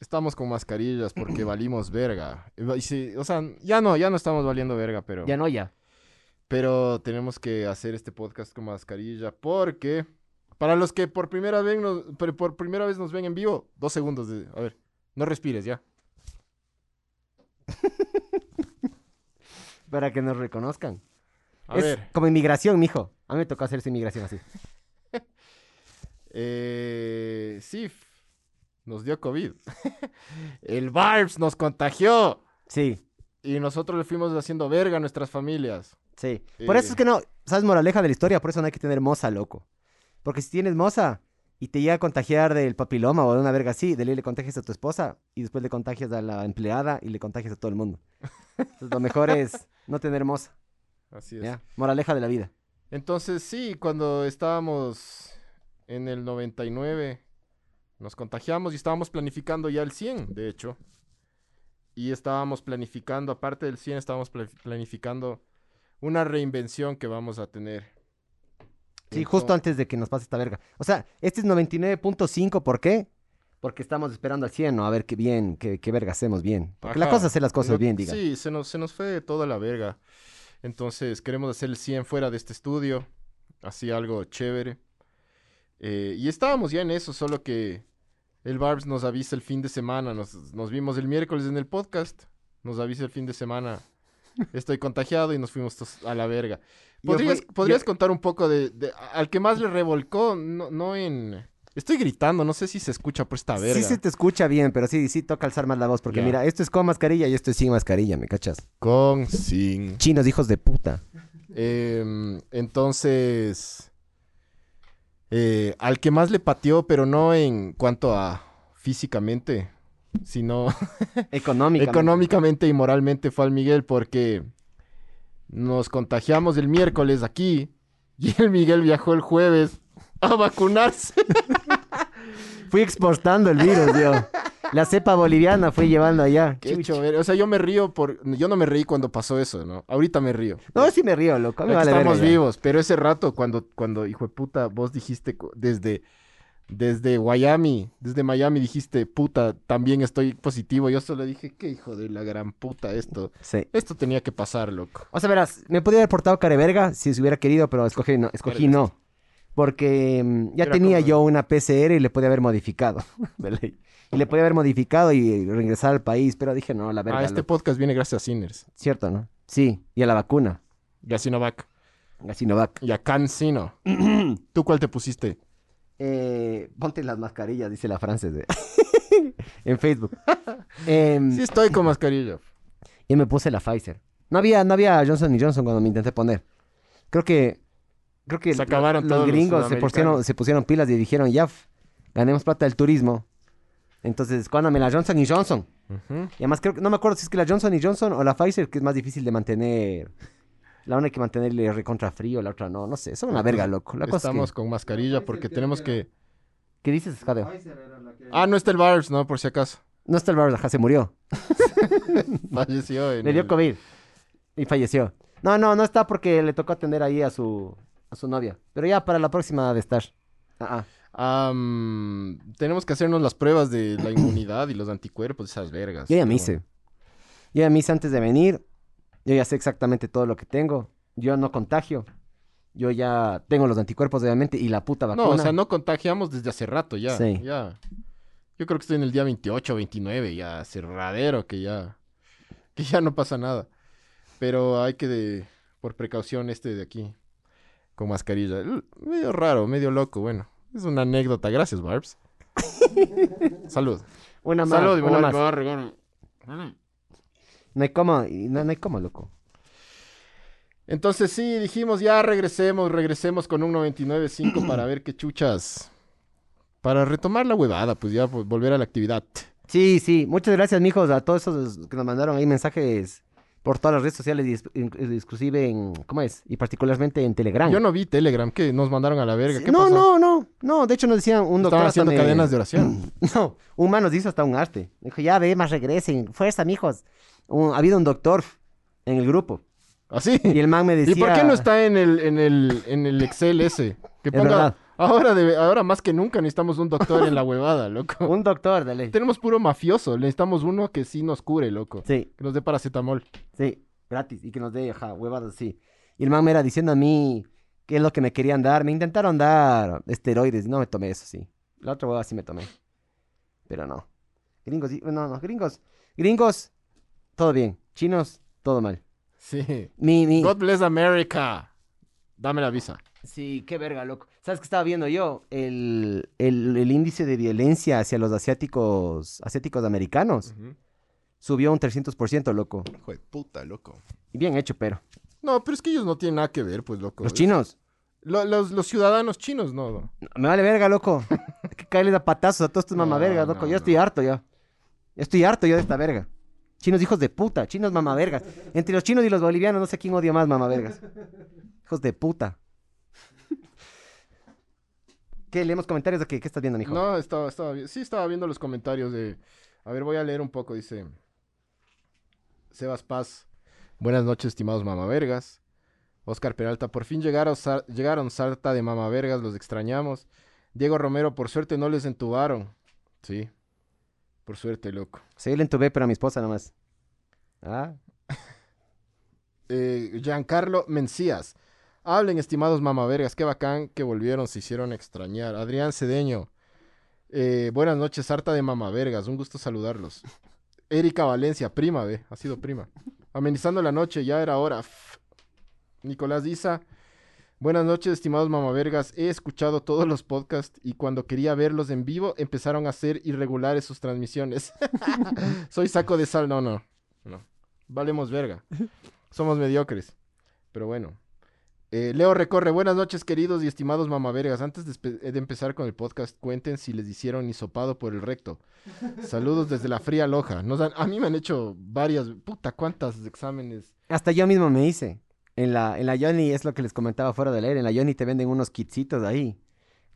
estamos con mascarillas porque valimos verga. Y sí, o sea, ya no, ya no estamos valiendo verga, pero. Ya no, ya. pero tenemos que hacer este podcast con mascarilla porque para los que por primera vez nos, por, por primera vez nos ven en vivo, dos segundos de, a ver, no respires ya. Para que nos reconozcan. A es ver, como inmigración, mijo. A mí me tocó hacer esa inmigración así. eh, sí, nos dio COVID. El Barbs nos contagió Sí, y nosotros le fuimos haciendo verga a nuestras familias. sí. Por eso es que no, ¿sabes moraleja de la historia? Por eso no hay que tener moza, loco. Porque si tienes moza y te llega a contagiar del papiloma o de una verga así, de ley le contagias a tu esposa y después le contagias a la empleada y le contagias a todo el mundo. Entonces lo mejor es no tener moza. Así es. ¿ya? Moraleja de la vida. Entonces, sí, cuando estábamos en el 99, nos contagiamos y estábamos planificando ya el 100, de hecho. Y estábamos planificando, aparte del 100, estábamos pla- planificando una reinvención que vamos a tener. Sí, Entonces- justo antes de que nos pase esta verga. O sea, este es 99.5, ¿por qué? Porque estamos esperando al 100, ¿no? A ver qué bien, qué, qué verga hacemos bien. Porque la cosa es hacer las cosas bien, diga. Sí, se nos, se nos fue toda la verga. Entonces, queremos hacer el 100 fuera de este estudio. Así algo chévere. Eh, y estábamos ya en eso, solo que el Barbs nos avisa el fin de semana. Nos, nos vimos el miércoles en el podcast. Nos avisa el fin de semana. Estoy contagiado y nos fuimos tos- a la verga. ¿Podrías, fui- podrías yo- contar un poco de, de- al que más le revolcó? No, no en... Estoy gritando, no sé si se escucha por esta verga. Sí se te escucha bien, pero sí, sí toca alzar más la voz. Porque mira, esto es con mascarilla y esto es sin mascarilla, ¿me cachas? Con, sin... Chinos, hijos de puta. Em, entonces, eh, al que más le pateó, pero no en cuanto a físicamente, sino Económica. económicamente y moralmente fue al Miguel porque nos contagiamos el miércoles aquí y el Miguel viajó el jueves a vacunarse. Fui exportando el virus, yo. La cepa boliviana fui llevando allá. Qué chévere. O sea, yo me río por... Yo no me reí cuando pasó eso, ¿no? Ahorita me río. No, sí me río, loco. me vale estamos verga vivos, pero ese rato cuando, cuando, hijo de puta, vos dijiste desde, desde Miami, desde Miami dijiste, puta, también estoy positivo. Yo solo dije, qué hijo de la gran puta esto. Sí. Esto tenía que pasar, loco. O sea, verás, me podría haber portado careverga si se hubiera querido, pero escogí no. Escogí no. Porque mm, ya Era tenía como- yo una PCR y le podía haber modificado. y le podía haber modificado y regresar al país, pero dije, no, la verga. ah, este podcast viene gracias a Sinners. Cierto, ¿no? Sí, y a la vacuna. Y a Sinovac. A Sinovac. Y a CanSino. ¿Tú cuál te pusiste? Eh, ponte las mascarillas, dice la francés. de- en Facebook. Em, Sí estoy con mascarilla. Y me puse la Pfizer. No había, no había Johnson Johnson cuando me intenté poner. Creo que. Creo que Se acabaron los todos los gringos se pusieron, sudamericanos. se pusieron pilas y dijeron, ya, ganemos plata del turismo. Entonces, me la Johnson y Johnson. Y además creo que, no me acuerdo si es que la Johnson y Johnson o la Pfizer, que es más difícil de mantener. La una hay que mantenerle recontra frío, la otra no, no sé, son una verga, loco. La cosa Estamos es con mascarilla porque tenemos que... que... ¿Qué dices, Jadeo? Ah, no está el Barbs, ¿no? Por si acaso. No está el Barbara, ajá, se murió. Falleció en Le dio el- COVID y falleció. No, no, no está porque le tocó atender ahí a su, a su novia. Pero ya para la próxima de estar. Ah, ah. Tenemos que hacernos las pruebas de la inmunidad y los anticuerpos, esas vergas. Yo ya me hice. Yo ya me hice antes de venir. Yo ya sé exactamente todo lo que tengo. Yo no contagio. Yo ya tengo los anticuerpos, obviamente, y la puta vacuna. No, o sea, no contagiamos desde hace rato ya. Sí. Ya. Yo creo que estoy en el día 28 o 29, ya cerradero, que ya. Que ya no pasa nada. Pero hay que, de, por precaución, este de aquí, con mascarilla. L- Medio raro, medio loco, bueno. Es una anécdota. Gracias, Barbs. Salud. Una más, Salud, una más. No hay como, y no, no hay como, loco. Entonces sí, dijimos ya regresemos, regresemos con un 99.5 para ver qué chuchas. Para retomar la huevada, pues ya pues, volver a la actividad. Sí, sí. Muchas gracias, mijos, a todos esos que nos mandaron ahí mensajes por todas las redes sociales, inclusive en, ¿cómo es? Y particularmente en Telegram. Yo no vi Telegram, que nos mandaron a la verga. ¿Qué no, pasó? no, no, no, de hecho nos decían un doctor Estaban haciendo cadenas de oración. No, un man nos hizo hasta un arte. Dijo, ya ve, más regresen, fuerza, mijos. Un- ha habido un doctor en el grupo. ¿Así? Y el man me decía... ¿Y por qué no está en el, en el, en el Excel ese? Que ponga. Ahora, de- ahora más que nunca necesitamos un doctor en la huevada, loco. Un doctor, dale. Tenemos puro mafioso, necesitamos uno que sí nos cure, loco. Sí, Que nos dé paracetamol. sí, gratis. Y que nos dé, ajá, huevadas así. Y el man me era diciendo a mí qué es lo que me querían dar. Me intentaron dar esteroides no me tomé eso, sí. La otra hueva sí me tomé. Pero no. Gringos, no, no, gringos. Gringos, todo bien. Chinos, todo mal. Sí. Mi, mi... God bless America. Dame la visa. Sí, qué verga, loco. ¿Sabes qué estaba viendo yo? El, el, el índice de violencia hacia los asiáticos, asiáticos americanos subió un 300%, loco. Hijo de puta, loco. Y bien hecho, pero. No, pero es que ellos no tienen nada que ver, pues, loco. Los chinos. Lo- los, los ciudadanos chinos, no. no. Me vale verga, loco. Hay que caerles a patazos a todos estos No, mamavergas, loco. no, yo estoy harto ya. Estoy harto yo de esta verga. Chinos hijos de puta, chinos mamavergas. Entre los chinos y los bolivianos no sé quién odia más mamavergas. Hijos de puta. ¿Qué? ¿Leemos comentarios de qué? ¿Qué estás viendo, mijo? No, estaba, estaba, sí estaba viendo los comentarios de... A ver, voy a leer un poco, dice... Sebas Paz. Buenas noches, estimados mamavergas. Oscar Peralta, por fin llegaron, llegaron sarta de mamavergas, los extrañamos. Diego Romero, por suerte no les entubaron. Sí, por suerte, loco. Sí, le entubé, pero a mi esposa nomás. Ah, Eh, Giancarlo Mencías. Hablen, estimados mamavergas, qué bacán que volvieron, se hicieron extrañar. Adrián Cedeño. eh, buenas noches, harta de mamavergas, un gusto saludarlos. Erika Valencia, prima, ve, ha sido prima. Amenizando la noche, ya era hora. F- Nicolás Diza. Buenas noches, estimados mamavergas. He escuchado todos los podcasts y cuando quería verlos en vivo empezaron a ser irregulares sus transmisiones. Soy saco de sal. No, no, no. Valemos verga. Somos mediocres. Pero bueno. Eh, Leo Recorre, buenas noches queridos y estimados mamavergas. Antes de, espe- de empezar con el podcast, cuenten si les hicieron hisopado por el recto. Saludos desde la fría loja. Nos han- a mí me han hecho varias, puta, cuántas exámenes. hasta yo mismo me hice. En la, en la Johnny, es lo que les comentaba fuera del aire. En la Johnny te venden unos kitsitos ahí.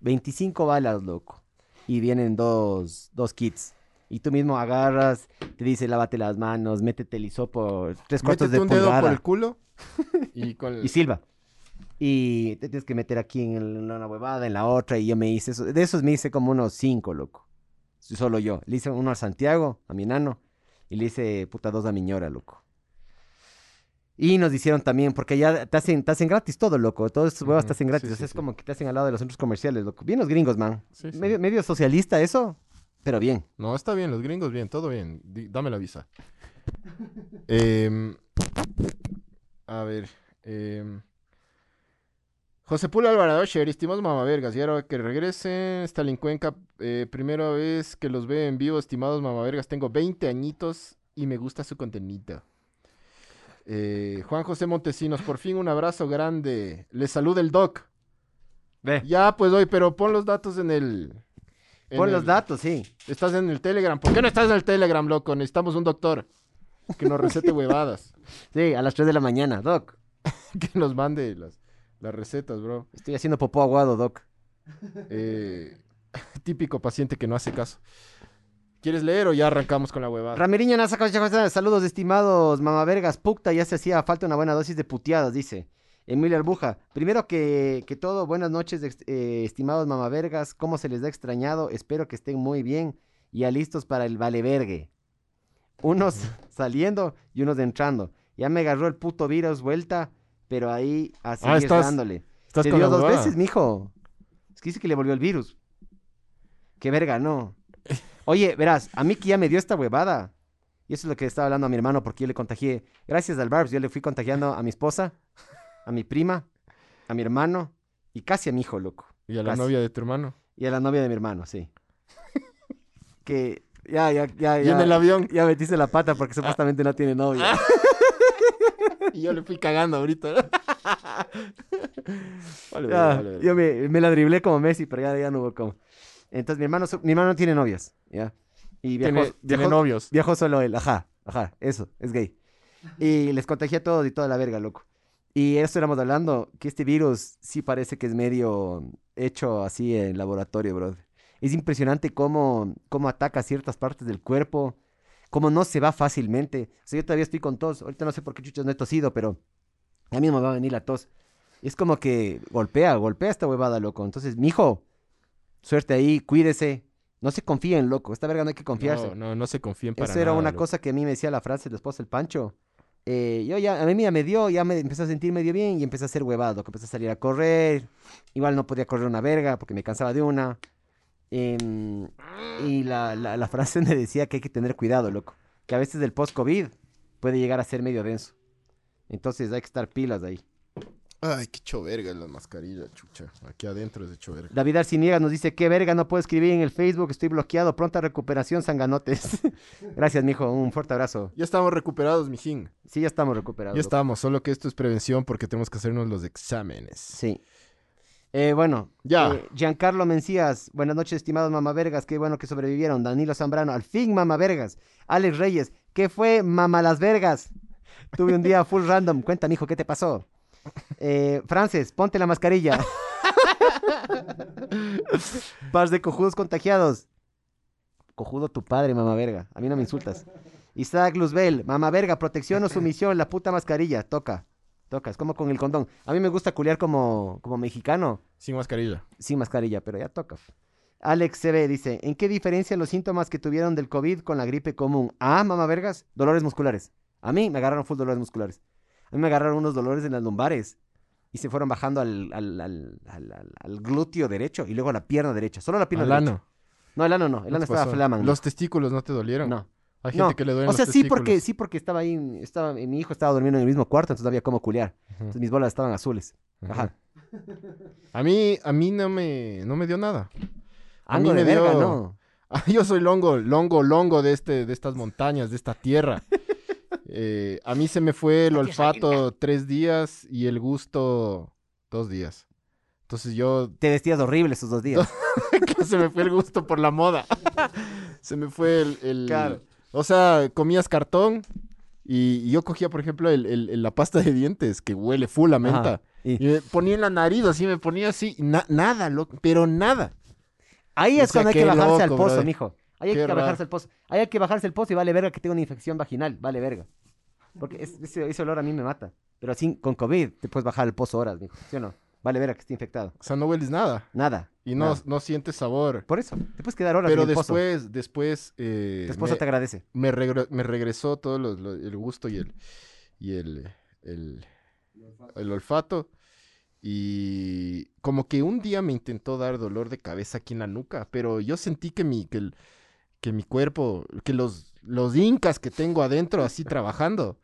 25 balas, loco. Y vienen dos, dos kits. Y tú mismo agarras, te dice lávate las manos, métete el hisopo, tres cuartos Métete de un dedo por el culo y con el- Y silba. Y te tienes que meter aquí en una huevada, en la otra, y yo me hice eso. De esos me hice como unos cinco, loco. Solo yo. Le hice uno a Santiago, a mi enano, y le hice puta dos a mi ñora, loco. Y nos hicieron también, porque ya te hacen, te hacen gratis todo, loco. Todos estos huevos te hacen gratis. sí, o sea, sí, es sí. como que te hacen al lado de los centros comerciales, loco. Bien los gringos, man. Medio, medio socialista eso, pero bien. No, está bien, los gringos bien, todo bien. Dame la visa. Em, a ver. em, José Pula Alvarado, estimados mamavergas, y ahora que regresen, Stalin Cuenca, eh, primera vez que los veo en vivo, estimados mamavergas, tengo 20 añitos y me gusta su contenido. Eh, Juan José Montesinos, por fin un abrazo grande. Le saluda el doc. Ve. Ya, pues hoy, pero pon los datos en el... en Pon los datos, sí. Estás en el Telegram. ¿Por qué no estás en el Telegram, loco? Necesitamos un doctor que nos recete huevadas. Sí, a las 3 de la mañana, Doc. Que nos mande las, las recetas, bro. Estoy haciendo popó aguado, Doc. Eh, típico paciente que no hace caso. ¿Quieres leer o ya arrancamos con la huevada? Ramiriño Nasa saludos estimados mamavergas, puta, ya se hacía falta una buena dosis de puteadas, dice. Emilio Arbuja, primero que, que todo, buenas noches, eh, estimados mamavergas, ¿cómo se les da extrañado? Espero que estén muy bien y ya listos para el valevergue. Unos saliendo y unos entrando. Ya me agarró el puto virus vuelta, pero ahí a seguir Ah, estás- dándole. Estás Te con dio la dos veces, mijo. Es que dice que le volvió el virus. Qué verga, no. Oye, verás, a mí que ya me dio esta huevada. Y eso es lo que estaba hablando a mi hermano porque yo le contagié. Gracias al Barbs, yo le fui contagiando a mi esposa, a mi prima, a mi hermano y casi a mi hijo, loco. Y a la Casi. novia de tu hermano. Y a la novia de mi hermano, sí. que ya, ya, ya, Y en ya. el avión. Ya metiste la pata porque supuestamente no tiene novia. Y yo le fui cagando ahorita. vale, Ya, vale, vale. Yo me, me la driblé como Messi, pero ya, ya no hubo como. Entonces mi hermano, mi hermano no tiene novias, ¿ya? Y viajó, Tiene, tiene viajó- novios. viajó solo él, ajá, ajá, eso, es gay. Y les contagié a todos y toda la verga, loco. Y eso éramos hablando, que este virus sí parece que es medio hecho así en laboratorio, bro. Es impresionante cómo, cómo ataca ciertas partes del cuerpo, cómo no se va fácilmente. O sea, yo todavía estoy con tos. Ahorita no sé por qué chuchas no he tosido, pero a mí me va a venir la tos. Es como que golpea, golpea esta huevada, loco. Entonces, mijo, suerte ahí, cuídese. No se confíen, loco. Esta verga no hay que confiarse. No, no, no se confíen para Eso era nada, una loco. cosa que a mí me decía la frase del esposo el Pancho. Eh, yo ya, a mí ya me dio, ya me empecé a sentir medio bien y empecé a hacer huevado, que empecé a salir a correr. Igual no podía correr una verga porque me cansaba de una. Em, y la, la, la frase me decía que hay que tener cuidado, loco. Que a veces el post-COVID puede llegar a ser medio denso. Entonces hay que estar pilas ahí. Ay, qué hecho verga la mascarilla, chucha. Aquí adentro es hecho verga. David Arciniega nos dice, qué verga, no puedo escribir en el Facebook, estoy bloqueado, pronta recuperación, sanganotes. Gracias, mijo, un fuerte abrazo. Ya estamos recuperados, mijín. Sí, ya estamos recuperados. Ya loco. estamos, solo que esto es prevención porque tenemos que hacernos los exámenes. Sí. Eh, bueno, Ya. eh, Giancarlo Mencías, buenas noches, estimados mamavergas, qué bueno que sobrevivieron. Danilo Zambrano, al fin mamavergas. Alex Reyes, ¿qué fue mama las vergas? Tuve un día full random, cuenta, mijo, ¿qué te pasó? Eh, Frances, ponte la mascarilla. Pars de cojudos contagiados. Cojudo tu padre, mamá verga. A mí no me insultas. Isaac Luzbel, mamá verga, protección o sumisión, la puta mascarilla. Toca, toca, es como con el condón. A mí me gusta culiar como, como mexicano, Sin mascarilla. sin mascarilla, pero ya toca. Alex CB dice, ¿en qué diferencian los síntomas que tuvieron del COVID con la gripe común? Ah, mamá vergas, dolores musculares. A mí me agarraron full dolores musculares. A mí me agarraron unos dolores en las lumbares y se fueron bajando al, al, al, glúteo derecho y luego a la pierna derecha. Solo la pierna derecha. ano. No, el ano no. El ¿No ano estaba pasó? flaman. Los testículos no te dolieron. No. Hay No, gente que le duelen O sea, los sí porque, sí porque estaba ahí, estaba, mi hijo estaba durmiendo en el mismo cuarto, entonces no había cómo culiar. Ujú, Entonces mis bolas estaban azules. Ajá. A mí, a mí no me, no me dio nada. A mí de me verga, dio- no. Ah, Yo soy longo, longo, longo de este, de estas montañas, de esta tierra. Eh, a mí se me fue el olfato tres días y el gusto dos días. Entonces yo Te vestías horrible esos dos días. se me fue el gusto por la moda. se me fue el, el- Claro. O sea, comías cartón y, y yo cogía, por ejemplo, el, el- el- la pasta de dientes que huele full a menta. Y Y me ponía en la nariz, así me ponía así. na- nada, loco, pero nada. ahí O es sea, cuando hay que bajarse al pozo, brother. mijo. Ahí hay Qué que raro. bajarse al pozo. Ahí hay que bajarse al pozo y vale verga que tengo una infección vaginal. Vale verga. Porque es- ese, ese olor a mí me mata. Pero así, con COVID, te puedes bajar al pozo horas, mijo. ¿Sí o no? Vale verga que esté infectado. O sea, no hueles nada. Nada. Y no, nada. no sientes sabor. Por eso, te puedes quedar horas Pero el pozo. después, después, eh, Tu esposa me, te agradece. me regre- me regresó todo lo- lo- el gusto y el, y el, el, el olfato. Y como que un día me intentó dar dolor de cabeza aquí en la nuca, pero yo sentí que mi, que el- que mi cuerpo, que los, los incas que tengo adentro así trabajando,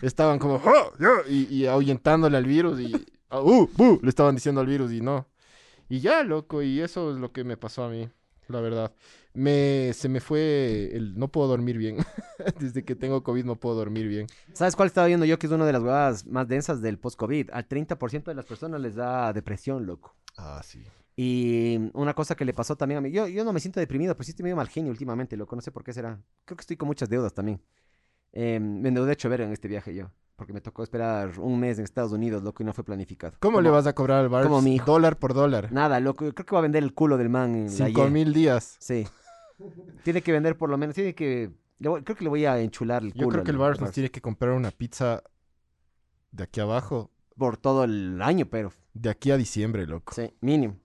estaban como, "Ah, ya", y, y ahuyentándole al virus y, ah, "Uh, bu", le estaban diciendo al virus y no. Y ya, loco, y eso es lo que me pasó a mí, la verdad. Me, se me fue el, no puedo dormir bien. Desde que tengo COVID no puedo dormir bien. ¿Sabes cuál estaba viendo yo que es una de las huevadas más densas del post-COVID? Al 30% de las personas les da depresión, loco. Ah, sí. Y una cosa que le pasó también a mí, yo, yo no me siento deprimido, pero sí estoy medio mal genio últimamente, loco, no sé por qué será. Creo que estoy con muchas deudas también. Eh, me endeudé hecho ver en este viaje yo, porque me tocó esperar un mes en Estados Unidos, loco, y no fue planificado. ¿Cómo le vas a cobrar al bar? como mi hijo. Dólar por dólar. Nada, loco, creo que va a vender el culo del man. en Cinco mil días. Sí. Tiene que vender por lo menos, tiene que... voy- creo que le voy a enchular el culo. Yo creo que el al- bar al nos tiene que comprar una pizza de aquí abajo, Por todo el año, pero... de aquí a diciembre, loco. Sí, mínimo.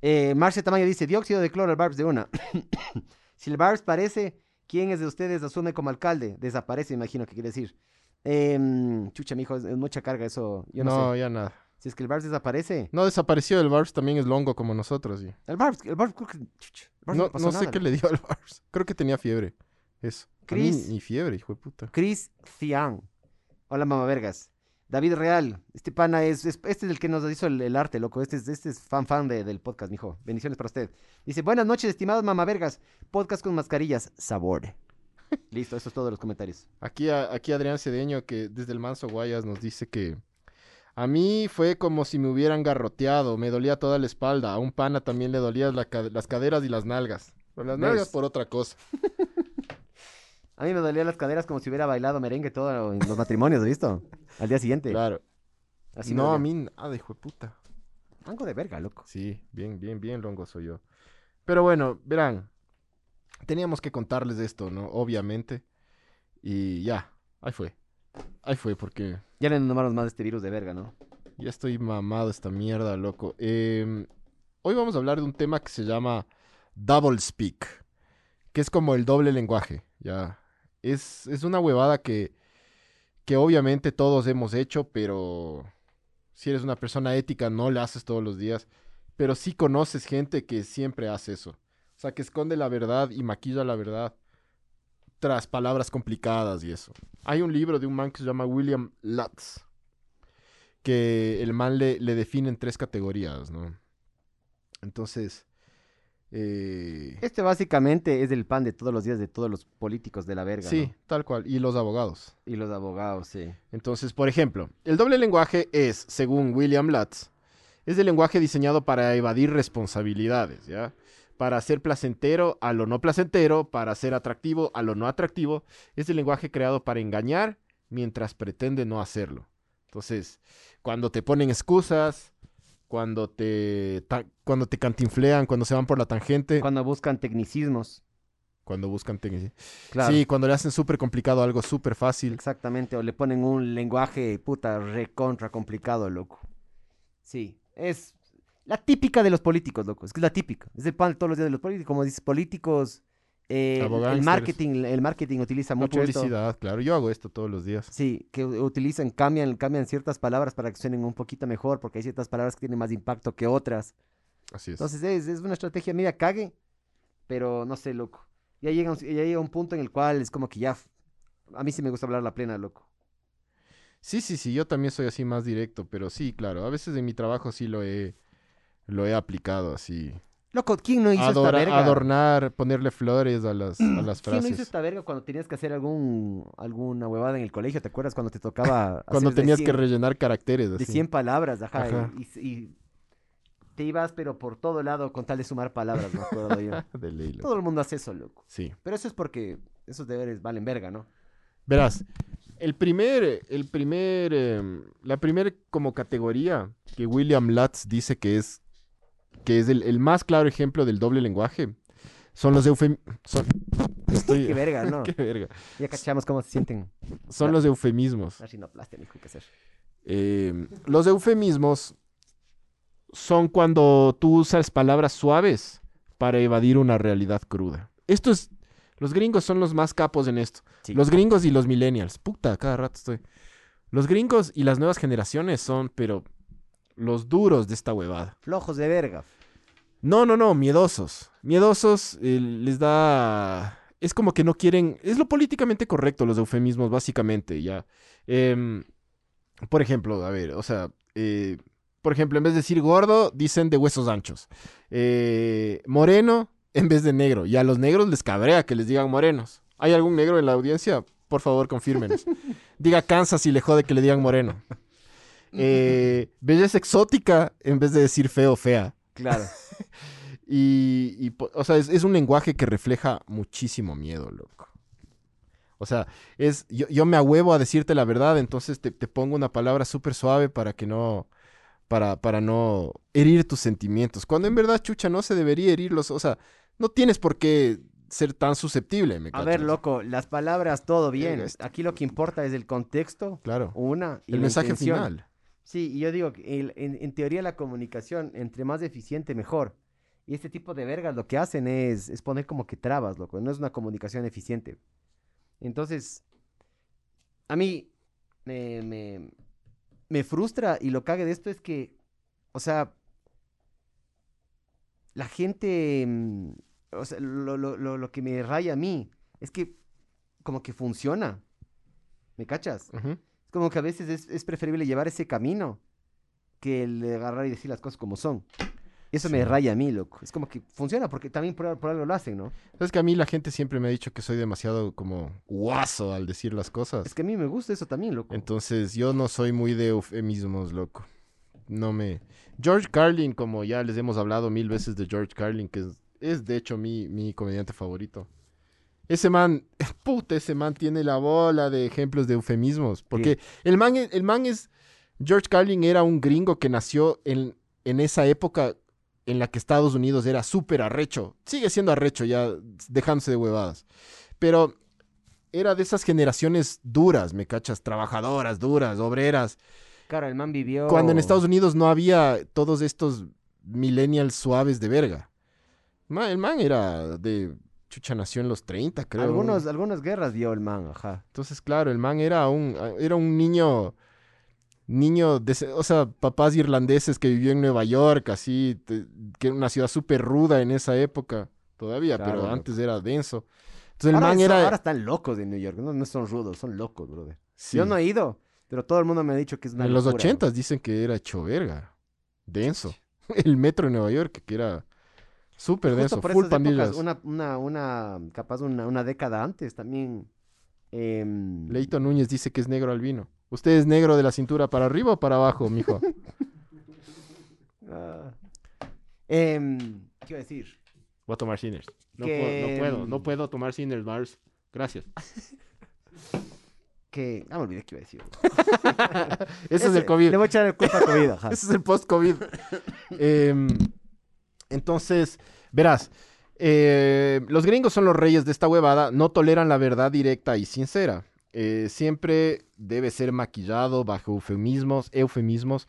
Eh, Marcia Tamayo dice, dióxido de cloro al Barbs de una. si el Barbs parece, ¿quién es de ustedes asume como alcalde? Desaparece, imagino que quiere decir. Em, chucha, mijo, es, mucha carga eso. Yo no, no, sé. ya nada. Si es que el Barbs desaparece. No desapareció, el Barbs también es longo como nosotros. y- El Barbs, el Barbs, creo que... chucha, el Barbs No, le pasó no sé qué ¿no? le dio al Barbs. Creo que tenía fiebre. Eso. Chris. Ni fiebre, hijo de puta. Chris Cian. Hola, mamá vergas. David Real. Este pana es, es- Este es el que nos hizo el, el arte, loco. Este es, este es fan fan de- del podcast, mijo. Bendiciones para usted. Dice, buenas noches, estimados mamá vergas. Podcast con mascarillas. Sabor. Listo, eso es todo los comentarios. Aquí, a- aquí Adrián Cedeño, que desde el Manso Guayas nos dice que a mí fue como si me hubieran garroteado, me dolía toda la espalda, a un pana también le dolían la las caderas y las nalgas. Pero las ¿Ves? nalgas por otra cosa. A mí me dolían las caderas como si hubiera bailado merengue todo en los matrimonios, ¿has visto? Al día siguiente. Claro. Así no, a mí nada, hijo de puta. Mango de verga, loco. Sí, bien, bien, bien longo soy yo. Pero bueno, verán, teníamos que contarles esto, ¿no? Obviamente. Y ya, ahí fue. Ahí fue, porque Ya le nombramos más de este virus de verga, ¿no? ya estoy mamado esta mierda, loco. Em, hoy vamos a hablar de un tema que se llama Double Speak, que es como el doble lenguaje, ya. Es, es una huevada que, que obviamente todos hemos hecho, pero si eres una persona ética no la haces todos los días, pero sí conoces gente que siempre hace eso. O sea, que esconde la verdad y maquilla la verdad tras palabras complicadas y eso. Hay un libro de un man que se llama William Lutz, que el man le, le define en tres categorías, ¿no? Entonces, eh, Este básicamente es el pan de todos los días de todos los políticos de la verga, sí, ¿no? tal cual, y los abogados. Y los abogados, sí. Entonces, por ejemplo, el doble lenguaje es, según William Lutz, es el lenguaje diseñado para evadir responsabilidades, ¿ya? Para ser placentero a lo no placentero, para ser atractivo a lo no atractivo. Es el lenguaje creado para engañar mientras pretende no hacerlo. Entonces, cuando te ponen excusas, cuando te, cuando te cantinflean, cuando se van por la tangente, cuando, Cuando buscan tecnicismos. buscan tecnici- Claro. Sí, cuando le hacen súper complicado algo súper fácil. Exactamente, o le ponen un lenguaje puta recontra complicado, loco. Sí, es la típica de los políticos, loco. Es que es la típica. Es el pan de todos los días de los políticos. Como dices, políticos. eh, el marketing, el marketing utiliza La mucho esto. publicidad, claro. Yo hago esto todos los días. Sí, que utilizan, cambian, cambian ciertas palabras para que suenen un poquito mejor, porque hay ciertas palabras que tienen más impacto que otras. Así es. Entonces es, es una estrategia media cague, pero no sé, loco. Ya llega, un, ya llega un punto en el cual es como que ya. A mí sí me gusta hablar la plena, loco. Sí, sí, sí, yo también soy así más directo, pero sí, claro, a veces en mi trabajo sí lo he, lo he aplicado así. Loco, ¿quién no hizo Adora- esta verga? adornar, ponerle flores a las, a las ¿Quién no hizo frases. esta verga cuando tenías que hacer algún, alguna huevada en el colegio? ¿Te acuerdas cuando te tocaba Cuando hacer de tenías que 100 rellenar caracteres de así. 100 palabras, ajá, Ajá. Y, te ibas pero por todo lado con tal de sumar palabras, me acuerdo yo. De ley, loco. Todo el mundo hace eso, loco. Sí. Pero eso es porque esos deberes valen verga, ¿no? Verás, el primer, el primer, em, la primer como categoría que William Lutz dice que es, que es el, el más claro ejemplo del doble lenguaje son los eufemismos. Estoy... Qué verga, ¿no? Qué verga. Ya cachamos cómo se sienten. Son los eufemismos. Arsinoplastia, mijo, que hacer. Eh, los eufemismos son cuando tú usas palabras suaves para evadir una realidad cruda. Esto es. Los gringos son los más capos en esto. Sí. Los gringos y los millennials. Puta, cada rato estoy. Los gringos y las nuevas generaciones son, pero. Los duros de esta huevada. Flojos de verga. No, no, no, miedosos. Miedosos eh, les da... Es como que no quieren... Es lo políticamente correcto los eufemismos, básicamente, ya. Em, por ejemplo, a ver, o sea... eh, por ejemplo, en vez de decir gordo, dicen de huesos anchos. Eh, moreno, en vez de negro. Y a los negros les cabrea que les digan morenos. ¿Hay algún negro en la audiencia? Por favor, confírmenos. Diga Kansas y le jode que le digan moreno. Eh, belleza exótica, en vez de decir feo, fea. Claro. Y, y o sea, es, es un lenguaje que refleja muchísimo miedo, loco. O sea, es, yo, yo me ahuevo a decirte la verdad, entonces te, te pongo una palabra súper suave para que no, para, para no herir tus sentimientos. Cuando en verdad, chucha, no se debería herirlos. O sea, no tienes por qué ser tan susceptible, ¿me A ver, loco, las palabras, todo bien. Aquí lo que importa es el contexto, Claro. una, y El la mensaje intención. final. Sí, y yo digo, que el- en, teoría la comunicación, entre más eficiente, mejor. Y este tipo de vergas lo que hacen es, es poner como que trabas, loco. No es una comunicación eficiente. Entonces, a mí me, me, frustra y lo cague de esto es que, o sea, la gente, mm, o sea, lo, lo, lo, lo que me raya a mí es que como que funciona. ¿Me cachas? Es como que a veces es, es preferible llevar ese camino que el de agarrar y decir las cosas como son. Eso me raya a mí, loco. Es como que funciona porque también por, por algo lo hacen, ¿no? Sabes que a mí la gente siempre me ha dicho que soy demasiado como guaso al decir las cosas. Es que a mí me gusta eso también, loco. Entonces, yo no soy muy de eufemismos, loco. No me... George Carlin, como ya les hemos hablado mil veces de George Carlin, que es, es de hecho mi, mi comediante favorito. Ese man, puta, ese man tiene la bola de ejemplos de eufemismos. Porque el, man, es- el man es. George Carlin era un gringo que nació en, en esa época en la que Estados Unidos era súper arrecho. Sigue siendo arrecho, ya dejándose de huevadas. Pero era de esas generaciones duras, ¿me cachas? Trabajadoras, duras, obreras. Claro, el man vivió... Cuando en Estados Unidos no había todos estos millennials suaves de verga. El man era de. Chucha, nació en los 30, creo. Algunos, algunas guerras vio el man, ajá. Entonces, claro, el man era un, era un niño, niño, de, o sea, papás irlandeses que vivió en Nueva York, así, te- que era una ciudad súper ruda en esa época, todavía, Claro, pero loco. antes era denso. Entonces el ahora, man eso- era... ahora están locos en New York, no, no son rudos, son locos, brother. sí, Yo no he ido, pero todo el mundo me ha dicho que es una en los locura, ochentas dicen que era hecho verga, denso. El metro de Nueva York, que era súper denso, por full esas épocas, pandillas. una, una, una, capaz una, una década antes también. em, Leito Núñez dice que es negro albino. ¿Usted es negro de la cintura para arriba o para abajo, mijo? ah, em, ¿Qué iba a decir? Voy a tomar Sinners. No, Que, puedo, no puedo, no puedo tomar Sinners, Mars. Gracias. Que, ah, me olvidé qué iba a decir. Ese, es el COVID. Le voy a echar el culpa al COVID, ajá. Ese es el post-COVID. Em, entonces, verás, eh, los gringos son los reyes de esta huevada, no toleran la verdad directa y sincera. Eh, siempre debe ser maquillado bajo eufemismos, eufemismos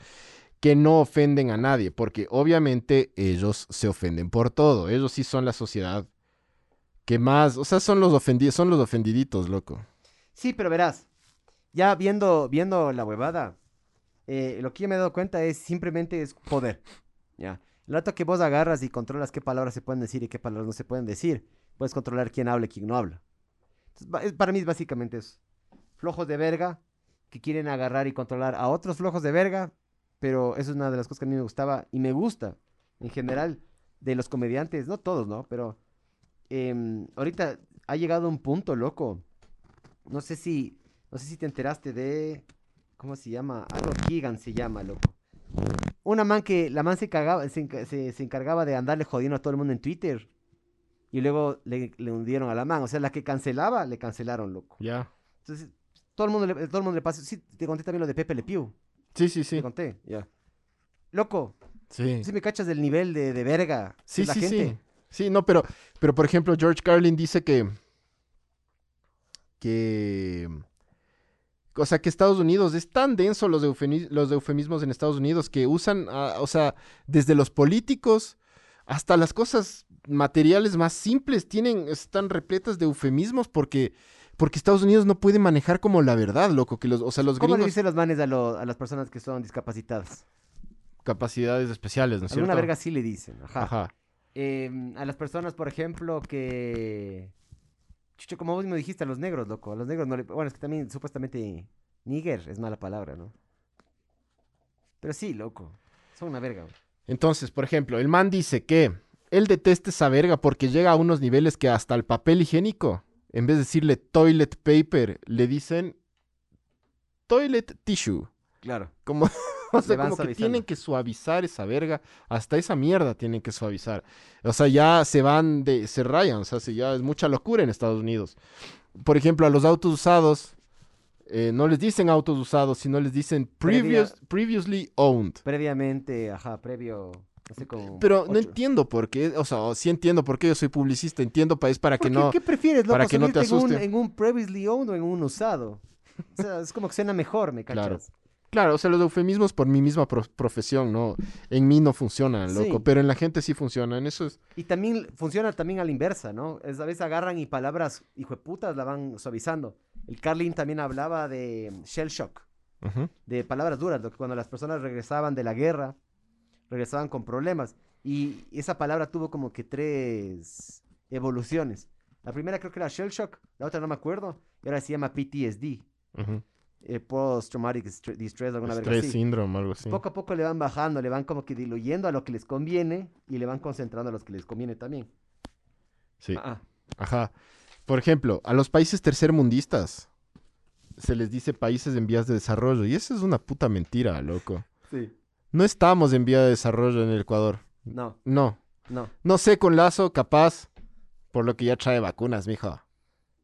que no ofenden a nadie, porque obviamente ellos se ofenden por todo. Ellos sí son la sociedad que más, o sea, son los ofendidos, son los ofendiditos, loco. Sí, pero verás, ya viendo, viendo la huevada, eh, lo que yo me he dado cuenta es simplemente es poder. Ya. El rato que vos agarras y controlas qué palabras se pueden decir y qué palabras no se pueden decir, puedes controlar quién habla y quién no habla. Entonces, para mí es básicamente eso. Flojos de verga que quieren agarrar y controlar a otros flojos de verga, pero eso es una de las cosas que a mí me gustaba y me gusta en general de los comediantes, no todos, ¿no? Pero em, ahorita ha llegado un punto, loco. No sé si, no sé si te enteraste de, ¿cómo se llama? Algo Keegan se llama, loco. Una man que, la man se, cagaba, se, se- se encargaba de andarle jodiendo a todo el mundo en Twitter. Y luego le, le hundieron a la man. O sea, la que cancelaba, le cancelaron, loco. Ya. Entonces, todo el mundo le, todo el mundo le pasa. Sí, te conté también lo de Pepe Le Pew. Sí, sí, sí. Te conté, ya. Loco, Sí. si me cachas del nivel de, de verga. Sí, la sí, gente. sí. Sí, no, pero, pero por ejemplo, George Carlin dice que. que. O sea, que Estados Unidos es tan denso los, eufemi- los eufemismos en Estados Unidos que usan, ah, o sea, desde los políticos hasta las cosas materiales más simples tienen, están repletas de eufemismos porque, porque Estados Unidos no puede manejar como la verdad, loco. Que los, o sea, los ¿Cómo le dicen los manes a, lo- a las personas que son discapacitadas? Capacidades especiales, ¿no es cierto? Alguna verga sí le dicen. Ajá. Ajá. eh, a las personas, por ejemplo, que... Chucho, como vos me dijiste, a los negros, loco. A los negros no le... Bueno, es que también supuestamente nigger es mala palabra, ¿no? Pero sí, loco. Son una verga. Entonces, por ejemplo, el man dice que él detesta esa verga porque llega a unos niveles que hasta el papel higiénico, en vez de decirle toilet paper, le dicen toilet tissue. Claro. Como, o sea, como que tienen que suavizar esa verga. Hasta esa mierda tienen que suavizar. O sea, ya se van de. se rayan. O sea, se- ya es mucha locura en Estados Unidos. Por ejemplo, a los autos usados. eh, no les dicen autos usados, sino les dicen previous, previously owned. Previamente, ajá, previo... Pero no entiendo por qué, o sea, sí entiendo por qué yo soy publicista, entiendo pa- es para que ¿Por qué- no, ¿Qué prefieres, loco? para que no te ¿Subirte en un- asuste. En un, previously owned o en un usado? O sea, es como que suena mejor, ¿me cachas? Claro. Claro, o sea, los eufemismos por mi misma pro- profesión, no, en mí no funcionan, loco, Sí. pero en la gente sí funcionan, eso es, Y también funciona también a la inversa, ¿no? Es, a veces agarran y palabras hijo de putas la van suavizando. El Carlin también hablaba de shell shock, de palabras duras, lo que cuando las personas regresaban de la guerra, regresaban con problemas. Y esa palabra tuvo como que tres evoluciones. La primera creo que era shell shock, la otra no me acuerdo, y ahora se llama PTSD, Ujú. Eh, Post Traumatic Stre- Distress, alguna verga así. síndrome, algo así. Poco a poco le van bajando, le van como que diluyendo a lo que les conviene y le van concentrando a los que les conviene también. Sí, Ah, ajá. Por ejemplo, a los países tercermundistas se les dice países en vías de desarrollo, y eso es una puta mentira, loco. sí. No estamos en vía de desarrollo en el Ecuador, No, no. no. No sé con Lazo, capaz, por lo que ya trae vacunas, mijo.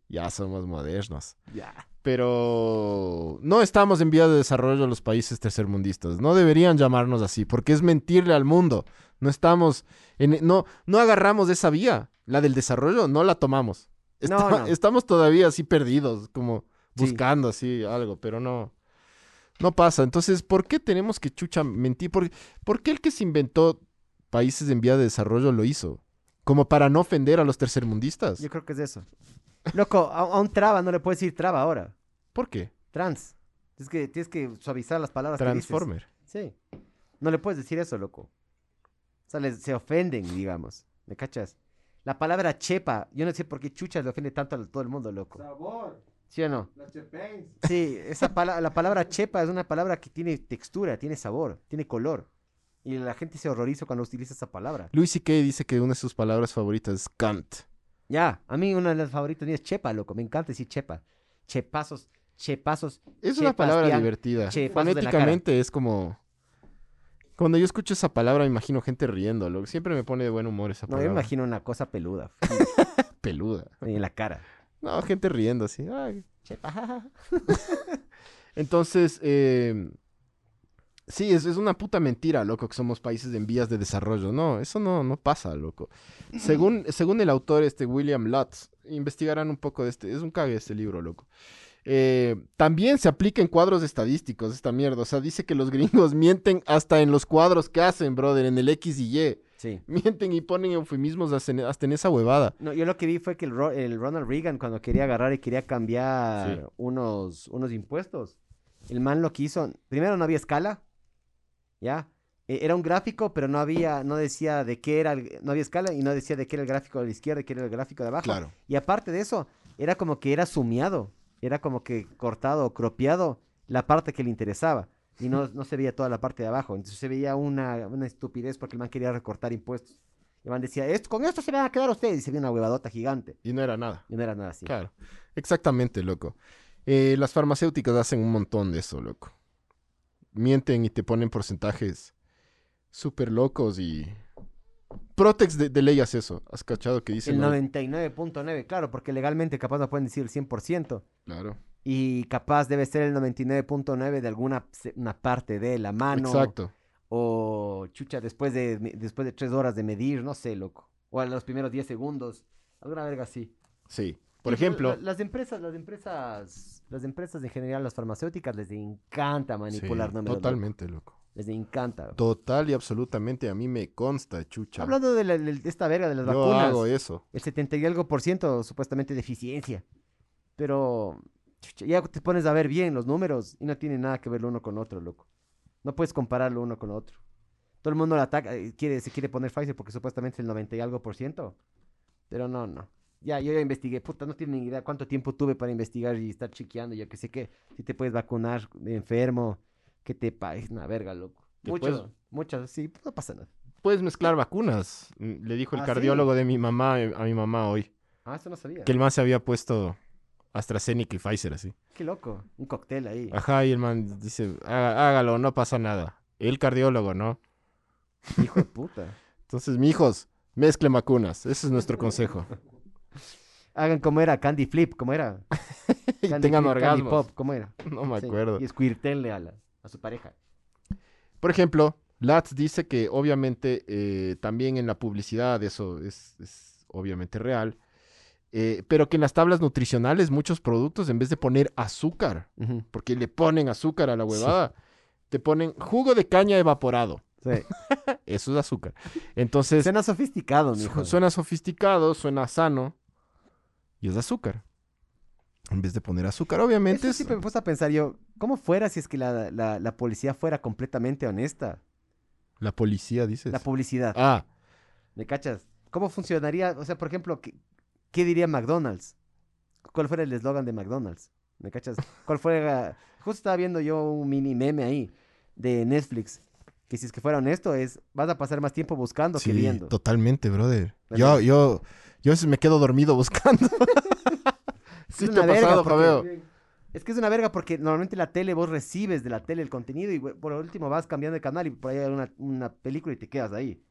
Ya somos modernos. Ya. Pero no estamos en vía de desarrollo los países tercermundistas. No deberían llamarnos así, porque es mentirle al mundo. No estamos en, no, no agarramos esa vía, la del desarrollo, no la tomamos. No, Está- no. Estamos todavía así perdidos, como Sí. buscando así algo, pero no, no pasa. Entonces, ¿por qué tenemos que chucha mentir? ¿Por, por qué el que se inventó países en vía de desarrollo lo hizo? Como para no ofender a los tercermundistas. Yo creo que es eso. Loco, a, a un traba no le puedes decir traba ahora. ¿Por qué? Trans. Es que tienes que suavizar las palabras que dices. Transformer. Sí. No le puedes decir eso, loco. O sea, les- se ofenden, digamos. ¿Me cachas? La palabra chepa, yo no sé por qué chuchas le ofende tanto a todo el mundo, loco. Sabor, ¿Sí o no? la chepens. Sí, esa pala- la palabra chepa es una palabra que tiene textura, tiene sabor, tiene color. Y la gente se horroriza cuando utiliza esa palabra. Louis C.K. dice que una de sus palabras favoritas es Kant. Ya, a mí una de las favoritas es chepa, loco. Me encanta decir chepa. Chepazos, chepazos. Es una palabra tía. divertida. Fonéticamente es como... Cuando yo escucho esa palabra me imagino gente riendo. Lo siempre me pone de buen humor esa No, yo palabra. me imagino una cosa peluda Peluda. en la cara. No, gente riendo así. Ay. Chepa. Entonces, eh, sí, es, es una puta mentira, loco, que somos países en vías de desarrollo. No, eso no, no pasa, loco. Según, según el autor, este William Lutz, investigarán un poco de este. Es un cague este libro, loco. Eh, también se aplica en cuadros estadísticos esta mierda. O sea, dice que los gringos mienten hasta en los cuadros que hacen, brother, en el X y Y. Sí. Mienten y ponen eufemismos hasta en, esa huevada. No, yo lo que vi fue que el, Ro- el Ronald Reagan, cuando quería agarrar y quería cambiar Sí. unos, unos impuestos, el man lo que hizo, primero no había escala, ¿ya? E- Era un gráfico, pero no había, no decía de qué era, el- no había escala y no decía de qué era el gráfico de la izquierda y qué era el gráfico de abajo. Y aparte de eso, era como que era sumiado, era como que cortado o cropiado la parte que le interesaba. Y no, no se veía toda la parte de abajo. Entonces se veía una, una estupidez porque el man quería recortar impuestos. Y el man decía, "Esto- con esto se van a quedar ustedes. Y se veía una huevadota gigante. Y no era nada. Y no era nada así. Claro, exactamente, loco. Eh, las farmacéuticas hacen un montón de eso, loco. Mienten y te ponen porcentajes súper locos y... Protex de, de ley hace eso. ¿Has cachado que dice? El no? 99.9, claro, porque legalmente capaz no pueden decir el 100%. Claro, Y capaz debe ser el 99.9 de alguna una parte de la mano. exacto. O chucha, después de, después de tres horas de medir, no sé, loco. O a los primeros 10 segundos. Alguna verga así. Sí. Por ejemplo, la- las empresas, las empresas, las empresas en general, las farmacéuticas, les encanta manipular sí, números. loco. totalmente, loco. Les encanta. Total y absolutamente a mí me consta, chucha. Hablando de, la- de esta verga de las Yo vacunas. hago eso. el 70 y algo por ciento supuestamente de eficiencia. Pero chucha, ya te pones a ver bien los números y no tiene nada que ver lo uno con otro, loco. No puedes compararlo uno con otro. Todo el mundo lo ataca, eh, quiere, se quiere poner Pfizer porque supuestamente es el 90 y algo por ciento. Pero no, no. Ya, yo ya investigué, puta, no tienen ni idea cuánto tiempo tuve para investigar y estar chequeando, yo que sé qué. Si te puedes vacunar enfermo, que te pagues una verga, loco. Que Muchos, muchas, sí, no pasa nada. Puedes mezclar vacunas. Mm, Le dijo el ¿Ah, sí? cardiólogo de mi mamá eh, a mi mamá hoy. Ah, eso no sabía. Que el man se había puesto AstraZeneca y Pfizer así. Qué loco, un cóctel ahí. Ajá, y el man dice, "Haga- hágalo, no pasa nada. El cardiólogo, ¿no? Hijo de puta. Entonces, mijos, mezclen vacunas. Ese es nuestro consejo. Hagan como era Candy Flip, ¿cómo era? y Candy tengan Flip, Candy orgasmos. Pop, ¿cómo era? No me Sí, acuerdo. Y squirtenle a, la- a su pareja. Por ejemplo, Latz dice que obviamente eh, también en la publicidad eso es, es obviamente real, eh, pero que en las tablas nutricionales muchos productos en vez de poner azúcar, porque le ponen azúcar a la huevada, te ponen jugo de caña evaporado. Sí. Eso es azúcar. Entonces, Suena sofisticado, mijo. suena sofisticado, suena sano y es azúcar. En vez de poner azúcar, obviamente Eso es... sí me puse a pensar yo, ¿cómo fuera si es que la, la- la policía fuera completamente honesta? La policía, dices. La publicidad, ah, ¿me cachas? ¿Cómo funcionaría? O sea, por ejemplo, ¿qué, qué diría McDonald's? ¿Cuál fuera el eslogan de McDonald's? ¿Me cachas? ¿Cuál fuera? Justo estaba viendo yo un mini meme ahí de Netflix, que si es que fuera honesto es, vas a pasar más tiempo buscando que sí, viendo. totalmente, brother. ¿Verdad? Yo, yo, yo a veces me quedo dormido buscando. sí Es te ha pasado, Fabio. Es que es una verga porque normalmente la tele vos recibes de la tele el contenido y por último vas cambiando de canal y por ahí hay una, una película y te quedas ahí.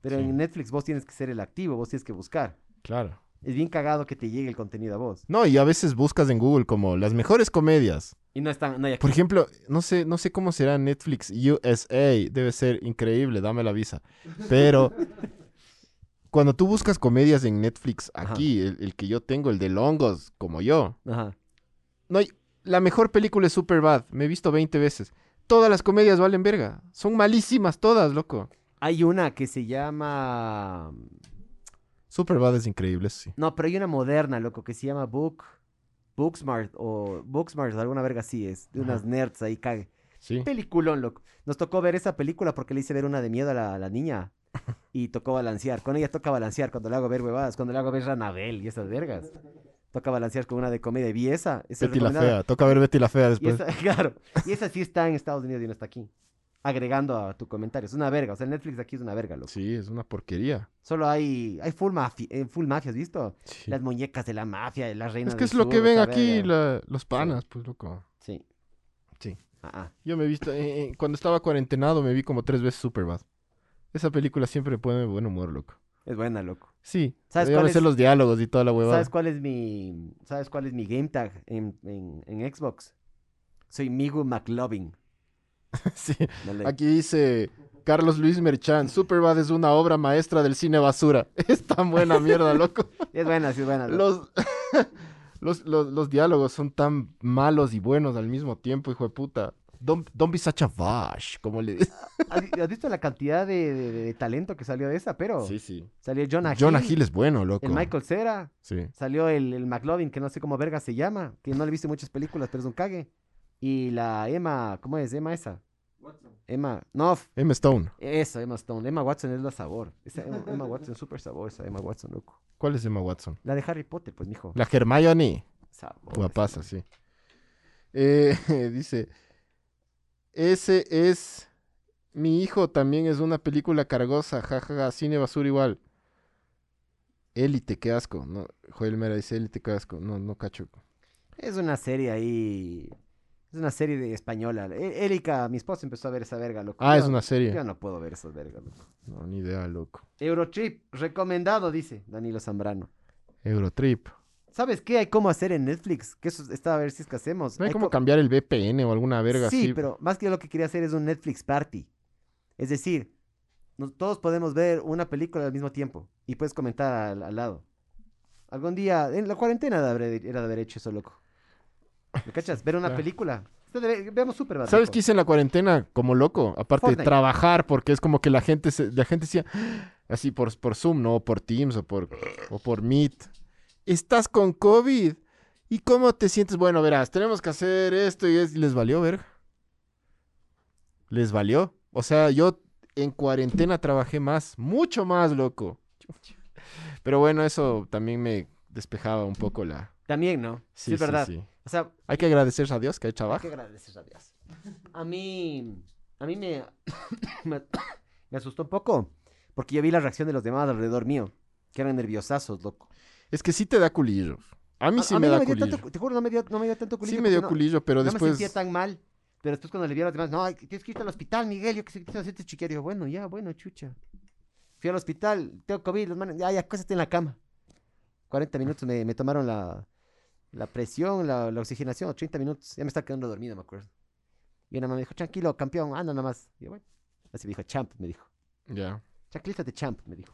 Pero Sí. en Netflix vos tienes que ser el activo, vos tienes que buscar. Claro. Es bien cagado que te llegue el contenido a vos. No, y a veces buscas en Google como las mejores comedias. Y no están, no hay aquí. Por ejemplo, no sé, no sé cómo será Netflix USA, debe ser increíble, dame la visa. Pero cuando tú buscas comedias en Netflix, aquí, el, el que yo tengo, el de Longos, como yo, Ajá. no hay, la mejor película es Superbad, me he visto 20 veces. Todas las comedias valen verga, son malísimas todas, loco. Hay una que se llama... Superbad es increíble, sí. No, pero hay una moderna, loco, que se llama Book... Booksmart o Booksmart, alguna verga así es. De unas Ajá. nerds ahí, cague. Sí. Peliculón, loco. Nos tocó ver esa película porque le hice ver una de miedo a la, a la niña. Y tocó balancear. Con ella toca balancear cuando le hago ver huevadas, cuando le hago ver Ranabel y esas vergas. Toca balancear con una de comedia y esa. esa es Betty la fea, toca ver Betty la fea Y después. esa, claro. Y esa sí está en Estados Unidos y no está aquí. Agregando a tu comentario. Es una verga. O sea, el Netflix de aquí es una verga, loco. Sí, es una porquería. Solo hay, hay full, mafi eh, full mafias, ¿visto? Sí. Las muñecas de la mafia, las reinas Es que es lo que ven aquí la- los panas, pues, loco. Sí. Sí. Ah, ah. Yo me he visto, eh, eh, cuando estaba cuarentenado me vi como tres veces Superbad. Esa película siempre pone buen humor, loco. Es buena, loco. Sí, ¿Sabes cuál es? los diálogos y toda la huevada. ¿Sabes cuál es mi, ¿sabes cuál es mi game tag en, en, en Xbox? Soy Migu McLovin. Sí. Dale. Aquí dice Carlos Luis Merchan, Superbad es una obra maestra del cine basura. Es tan buena mierda, loco. Es buena, sí es buena. Los, los, los, los diálogos son tan malos y buenos al mismo tiempo, hijo de puta. Don't, don't be such a vash, como le. ¿Has, has visto la cantidad de, de- de talento que salió de esa? Pero sí. salió Jonah, Jonah Hill, Hill es bueno, loco. el Michael Cera, Sí. salió el, el McLovin, que no sé cómo verga se llama, que no le he visto muchas películas, pero es un cague. Y la Emma, ¿cómo es? Emma esa. Emma, no, Emma Stone. eso, Emma Stone. Emma Watson es la sabor. Esa Emma, Emma Watson, súper sabor, esa Emma Watson, loco. ¿Cuál es Emma Watson? La de Harry Potter, pues, mijo. La Hermione. Sabor. Guapaza, sí. Eh, dice, ese es mi hijo, también es una película cargosa, jajaja, cine basura igual. Élite, qué asco. No, Joel Mera dice Élite, qué asco. No, no cacho. Es una serie ahí. Es una serie de española. E- Erika, mi esposa empezó a ver esa verga, loco. Ah, Yo- es una serie. Yo no puedo ver esas vergas, loco. No, ni idea, loco. Eurotrip, recomendado, dice Danilo Zambrano. Eurotrip. ¿Sabes qué hay cómo hacer en Netflix? Que eso está a ver si es que hacemos. No hay como co- cambiar el VPN o alguna verga sí, así. pero más que lo que quería hacer es un Netflix party. Es decir, nos- todos podemos ver una película al mismo tiempo y puedes comentar al, al lado. Algún día, en la cuarentena de haber- era de haber hecho eso, loco. ¿Me cachas? Ver una Ya. película. Debe- veamos Superbad. ¿Sabes qué hice en la cuarentena como loco? Aparte Fortnite. de trabajar, porque es como que la gente se, la gente decía así por, por Zoom, ¿no? O por Teams o por, o por Meet. Estás con COVID. ¿Y cómo te sientes? Bueno, verás, tenemos que hacer esto y es... les valió, verga. Les valió. O sea, yo en cuarentena trabajé más, mucho más, loco. Pero bueno, eso también me despejaba un poco la... También, ¿no? Sí, es verdad. sí. O sea, Hay que agradecer a Dios que hay hay trabajo. que agradecer a Dios. A mí, a mí me, me, me asustó un poco porque yo vi la reacción de los demás alrededor mío, que eran nerviosazos, loco. Es que sí te da culillo. A mí A- sí a me da dio culillo. tanto, te juro, no me dio, no me dio tanto culillo. Sí me dio culillo, pero no me después... sentía tan mal. Pero después cuando le vi a los demás, no, tienes que irte al hospital, Miguel, yo que sé que te chiquero. Bueno, ya, bueno, chucha. Fui al hospital, tengo COVID, los manes, ya, ya, acuéstate en la cama. 40 minutos me, me tomaron la, la presión, la, la oxigenación, 30 minutos. Ya me estaba quedando dormido, me acuerdo. Y una mamá me dijo, tranquilo, campeón, anda nomás. Y yo, bueno, así me dijo, champ, me dijo. Ya. Tranquilízate, champ, me dijo.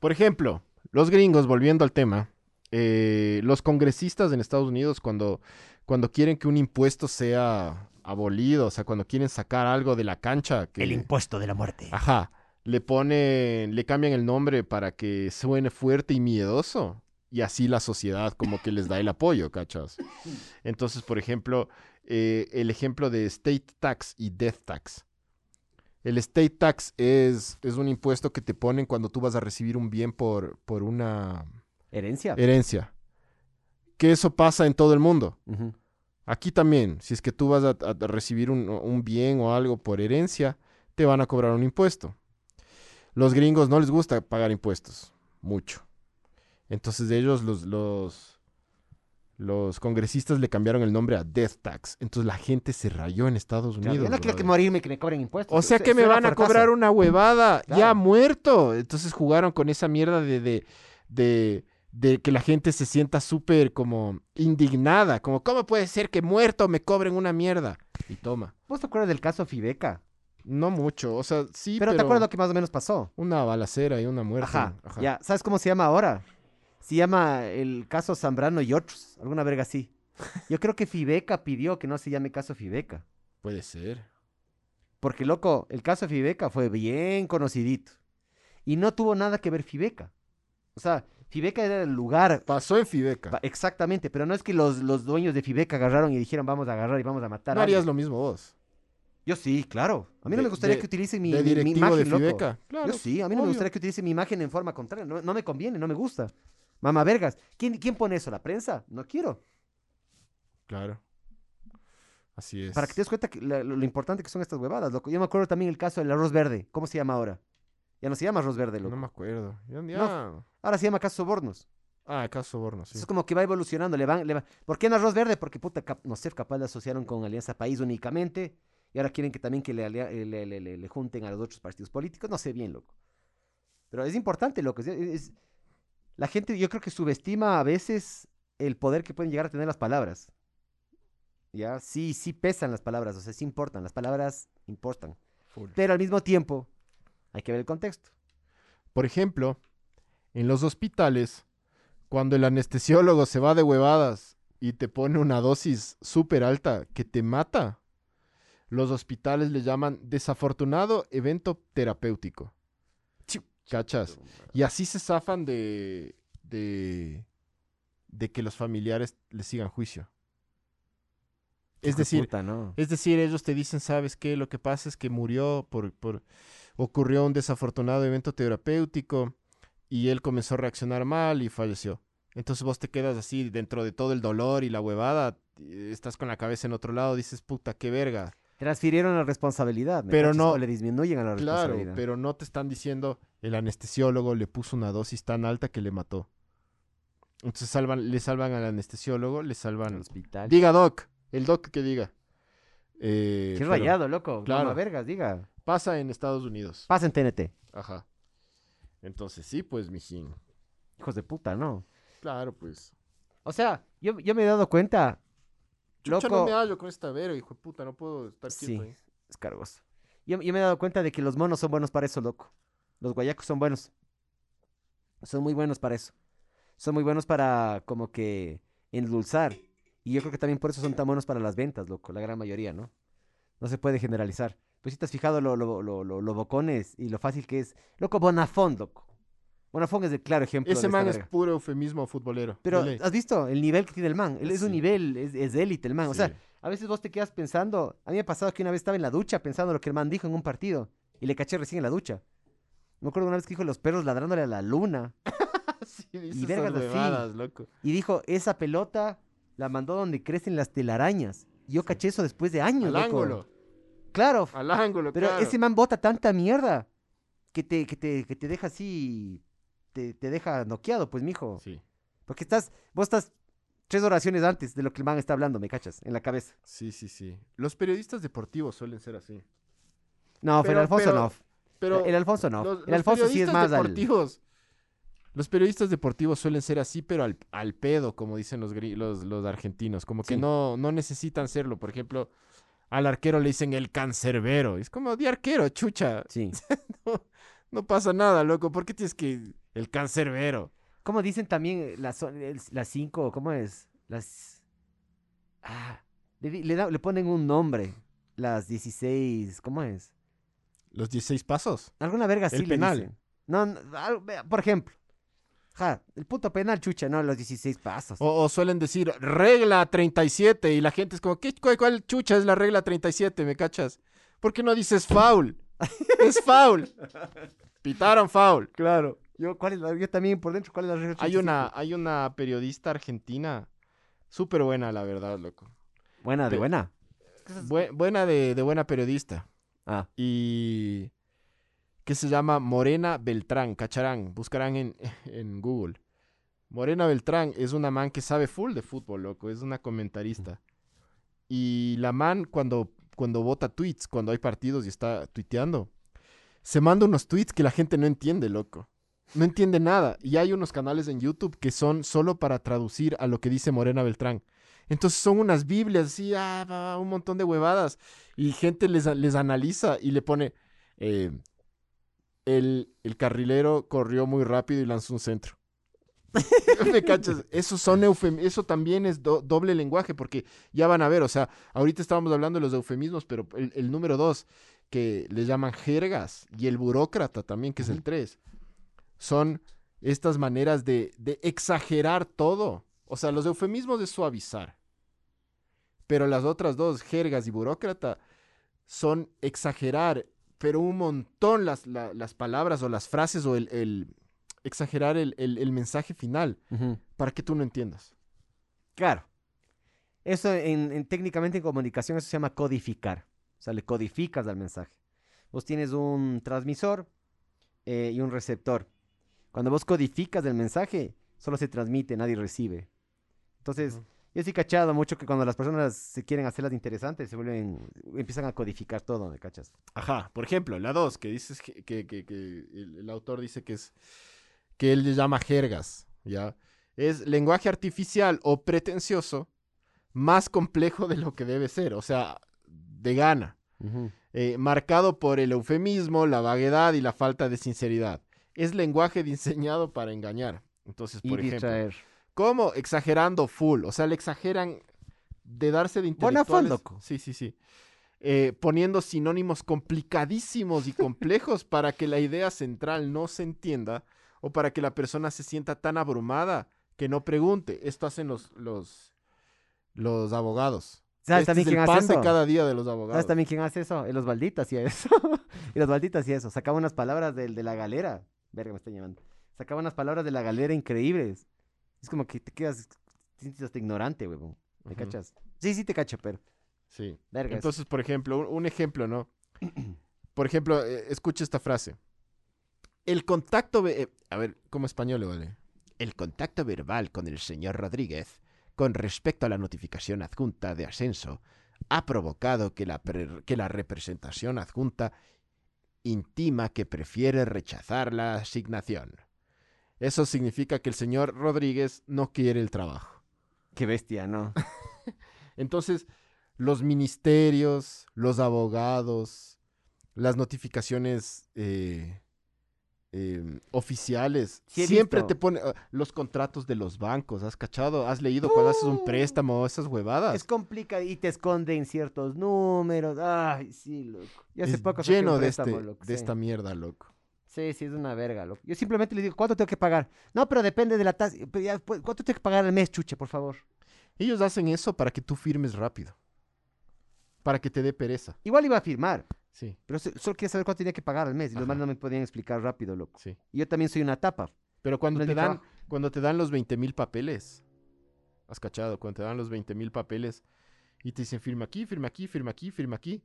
Por ejemplo, los gringos, volviendo al tema, eh, los congresistas en Estados Unidos cuando, cuando quieren que un impuesto sea abolido, o sea, cuando quieren sacar algo de la cancha, que, impuesto de la muerte. ajá, le ponen, le cambian el nombre para que suene fuerte y miedoso. Y así la sociedad como que les da el apoyo, ¿cachas? Entonces, por ejemplo, eh, el ejemplo de state tax y death tax. El state tax es, es un impuesto que te ponen cuando tú vas a recibir un bien por, por una Herencia. herencia. Que eso pasa en todo el mundo. Aquí también, si es que tú vas a recibir un, un bien o algo por herencia, te van a cobrar un impuesto. Los gringos no les gusta pagar impuestos, mucho. Entonces ellos, los, los, los congresistas le cambiaron el nombre a Death Tax. Entonces la gente se rayó en Estados Unidos. yo no quiero que morirme que me cobren impuestos. O sea que me van a cobrar una huevada ya muerto. Entonces jugaron con esa mierda de, de, de, de que la gente se sienta súper como indignada, como ¿cómo puede ser que muerto me cobren una mierda? Y toma. ¿Vos te acuerdas del caso Fibeca? No mucho, o sea, sí, pero, pero, te acuerdas lo que más o menos pasó. una balacera y una muerte. Ajá, Ajá. Ya, ¿sabes cómo se llama ahora? Se llama el caso Zambrano y otros, alguna verga así. Yo creo que Fibeca pidió que no se llame caso Fibeca. Puede ser. Porque, loco, el caso Fibeca fue bien conocidito. Y no tuvo nada que ver Fibeca. O sea, Fibeca era el lugar. Pasó en Fibeca. Exactamente, pero no es que los, los dueños de Fibeca agarraron y dijeron vamos a agarrar y vamos a matar No a harías alguien". lo mismo vos. Yo sí, claro. A mí no De- me gustaría de- que utilicen mi, de mi- mi directivo imagen, de loco. Fibeca. Claro, Yo sí, a mí no me gustaría que utilicen mi imagen en forma contraria. No, no me conviene, no me gusta. Mamá vergas. ¿Quién, ¿Quién pone eso? ¿La prensa? No quiero. Claro. Así es. Para que te des cuenta que la- lo, lo importante que son estas huevadas, loco. Yo me acuerdo también el caso del arroz verde. ¿Cómo se llama ahora? Ya no se llama arroz verde, loco. No me acuerdo. Ya, ya- Ahora se llama caso sobornos. Ah, caso soborno, sí. Es como que va evolucionando. Le van, le van- ¿Por qué no arroz verde? Porque, puta, cap- no sé, capaz le asociaron con Alianza País únicamente. Y ahora quieren que también que le, alia- eh, le, le- le- le junten a los otros partidos políticos. No sé bien, loco. Pero es importante, loco. es- es- la gente, yo creo que subestima a veces el poder que pueden llegar a tener las palabras. Ya, sí, sí pesan las palabras, o sea, sí importan. Las palabras importan. Full. Pero al mismo tiempo, hay que ver el contexto. Por ejemplo, en los hospitales, cuando el anestesiólogo se va de huevadas y te pone una dosis súper alta que te mata, los hospitales le llaman desafortunado evento terapéutico. ¿Cachas? Y así se zafan de, de, de que los familiares le sigan juicio. Es decir, puta, ¿no? es decir, ellos te dicen, ¿sabes qué? Lo que pasa es que murió por, por ocurrió un desafortunado evento terapéutico y él comenzó a reaccionar mal y falleció. Entonces vos te quedas así dentro de todo el dolor y la huevada, eh, estás con la cabeza en otro lado, dices, puta, qué verga. Transfirieron la responsabilidad. ¿me Pero cachas? no- O le disminuyen a la Claro, responsabilidad. pero no te están diciendo, el anestesiólogo le puso una dosis tan alta que le mató. Entonces salvan, le salvan al anestesiólogo, le Al salvan... hospital. Diga Doc, el Doc que diga. Eh, Qué pero rayado, loco. claro. Vergas, diga. Pasa en Estados Unidos. Pasa en TNT. Ajá. Entonces sí, pues, mijín. Hijos de puta, ¿no? Claro, pues. O sea, yo, yo me he dado cuenta. Chucha, Loco. no me hallo con esta verga, hijo de puta, no puedo estar Sí, quieto ahí. es cargoso. Yo, yo me he dado cuenta de que los monos son buenos para eso, loco. Los guayacos son buenos. Son muy buenos para eso. Son muy buenos para como que endulzar. Y yo creo que también por eso son tan buenos para las ventas, loco. La gran mayoría, ¿no? No se puede generalizar. Pues si te has fijado lo, lo, lo, lo, bocones y lo fácil que es. Loco, Bonafón, loco. Bonafón es el claro ejemplo Ese de man es puro eufemismo futbolero. Pero. ¿has visto el nivel que tiene el man? Él es un nivel, es, es élite el man. O sea, a veces vos te quedas pensando. A mí me ha pasado que una vez estaba en la ducha pensando lo que el man dijo en un partido. Y le caché recién en la ducha. Me acuerdo una vez que dijo los perros ladrándole a la luna. Sí, y vergas así. huevadas, loco. Y dijo, esa pelota la mandó donde crecen las telarañas. Y yo caché eso después de años, Al loco. ángulo, Claro. al ángulo, Pero claro. ese man bota tanta mierda que te, que te, que te deja así. Te, te deja noqueado, pues, mijo. Sí, Porque estás, vos estás tres oraciones antes de lo que el man está hablando, ¿me cachas? En la cabeza. sí, sí, sí. Los periodistas deportivos suelen ser así. No, pero, Pero- Alfonso pero- no. Pero el Alfonso no. los, el los Alfonso sí es más al... deportivos. Los periodistas deportivos suelen ser así, pero al, al pedo, como dicen los, los, los argentinos. Como que Sí. no, no necesitan serlo. Por ejemplo, al arquero le dicen el cancerbero. Es como de arquero, chucha. Sí. No, no pasa nada, loco. ¿Por qué tienes que. El cancerbero? ¿Cómo dicen también eh, las las cinco? ¿Cómo es? Las... Ah, le, di- le da- le ponen un nombre. Las 16, ¿cómo es? ¿Los 16 pasos? Alguna verga así El le penal. dicen. No, no, por ejemplo. Ja, el puto penal, chucha, no, los 16 pasos. O, o suelen decir regla 37 y la gente es como, ¿qué, cuál, cuál chucha es la regla 37? ¿Me cachas? ¿Por qué no dices foul? es foul. Pitaron foul. Claro. Yo, ¿cuál es la- yo también por dentro, ¿cuál es la regla? Hay 85? una, hay una periodista argentina súper buena, la verdad, loco. Buena, de Pe- buena. Bue- buena de, de buena periodista. Ah, Y que se llama Morena Beltrán, cacharán, buscarán en, en Google. Morena Beltrán es una man que sabe full de fútbol, loco, es una comentarista. Y la man cuando, cuando vota tweets, cuando hay partidos y está tuiteando, se manda unos tweets que la gente no entiende, loco. No entiende nada. Y hay unos canales en YouTube que son solo para traducir a lo que dice Morena Beltrán. Entonces son unas Biblias, así, ah, va, un montón de huevadas. Y gente les, les analiza y le pone, eh, el, el carrilero corrió muy rápido y lanzó un centro. ¿Me cachas? Eso, son eufem eso también es do- doble lenguaje, porque ya van a ver, o sea, ahorita estábamos hablando de los eufemismos, pero el, el número dos, que le llaman jergas, y el burócrata también, que es el tres, son estas maneras de, de exagerar todo. O sea, los eufemismos es suavizar, pero las otras dos, jergas y burócrata, son exagerar, pero un montón las, la- las palabras o las frases o el, el- exagerar el, el- el mensaje final para que tú no entiendas. Claro. Eso en, en- técnicamente en comunicación eso se llama codificar. O sea, le codificas al mensaje. Vos tienes un transmisor eh, y un receptor. Cuando vos codificas el mensaje, solo se transmite, nadie recibe. Entonces. Yo sí he cachado mucho que cuando las personas se quieren hacerlas interesantes, se vuelven, empiezan a codificar todo, ¿me cachas? Ajá, por ejemplo, la 2, que dices que, que- que- que el, el autor dice que es que él le llama jergas, ¿ya? Es lenguaje artificial o pretencioso más complejo de lo que debe ser, o sea, de gana, eh, marcado por el eufemismo, la vaguedad y la falta de sinceridad. Es lenguaje diseñado para engañar. Entonces, Y por ejemplo, distraer. ¿Cómo? Exagerando full. O sea, le exageran de darse de intelectuales. loco. Sí, sí, sí. Eh, poniendo sinónimos complicadísimos y complejos para que la idea central no se entienda o para que la persona se sienta tan abrumada que no pregunte. Esto hacen los, los, los abogados. ¿Sabes Este también es el quién pan hace de cada día de los abogados. ¿Sabes también quién hace eso? En los balditas hacía eso. y los balditas hacía eso. Sacaba unas palabras del- de, la galera. Verga, me están llamando. Sacaba unas palabras de la galera increíbles. Es como que te quedas, hasta ignorante, huevón. ¿Me Ujú. cachas? Sí, sí te cacho, pero. Sí. Verga. es- Entonces, por ejemplo, un, un ejemplo, ¿no? Por ejemplo, eh, escucha esta frase. El contacto... eh, a ver, ¿cómo español le vale? El contacto verbal con el señor Rodríguez con respecto a la notificación adjunta de ascenso ha provocado que la, que la representación adjunta intima que prefiere rechazar la asignación. Eso significa que el señor Rodríguez no quiere el trabajo. Qué bestia, ¿no? Entonces, los ministerios, los abogados, las notificaciones eh, eh, oficiales, Sí siempre visto. te ponen ah, los contratos de los bancos. ¿Has cachado? ¿Has leído cuando haces un Uh. préstamo o esas huevadas? es complicado y te esconden ciertos números. Ay, sí, loco. Yo hace Es poco lleno de, este, loco, de sí. esta mierda, loco. Sí, sí, es una verga, loco. Yo simplemente le digo, ¿cuánto tengo que pagar? No, pero depende de la tasa. Pues, ¿Cuánto tengo que pagar al mes, chuche, por favor? Ellos hacen eso para que tú firmes rápido. Para que te dé pereza. Igual iba a firmar, Sí, pero so- solo quería saber cuánto tenía que pagar al mes. Y los manes no me podían explicar rápido, loco. sí. Y yo también soy una tapa. Pero cuando No te dan, trabajo. cuando te dan los 20 mil papeles, has cachado, cuando te dan los 20 mil papeles y te dicen firma aquí, firma aquí, firma aquí, firma aquí,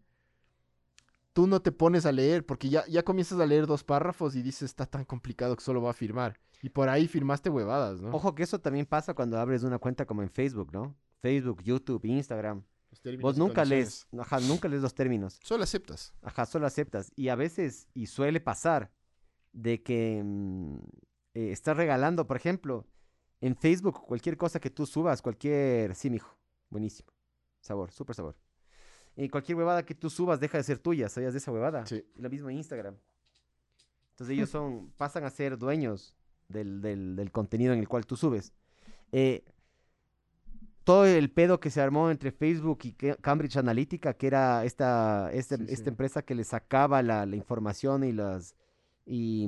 tú no te pones a leer porque ya, ya comienzas a leer dos párrafos y dices está tan complicado que solo va a firmar. Y por ahí firmaste huevadas, ¿no? Ojo que eso también pasa cuando abres una cuenta como en Facebook, ¿no? Facebook, YouTube, Instagram. Los términos Vos nunca lees, ajá, nunca lees los términos. Solo aceptas. Ajá, solo aceptas. Y a veces, y suele pasar, de que mm, eh, estás regalando, por ejemplo, en Facebook, cualquier cosa que tú subas, cualquier... Sí, mijo, buenísimo. Sabor, súper sabor. Y cualquier huevada que tú subas deja de ser tuya, ¿sabías de esa huevada? Sí. Lo mismo en Instagram. Entonces ellos son, pasan a ser dueños del, del- del contenido en el cual tú subes. Eh, todo el pedo que se armó entre Facebook y Cambridge Analytica, que era esta, este- Sí, esta sí. empresa que le sacaba la, la información y las y,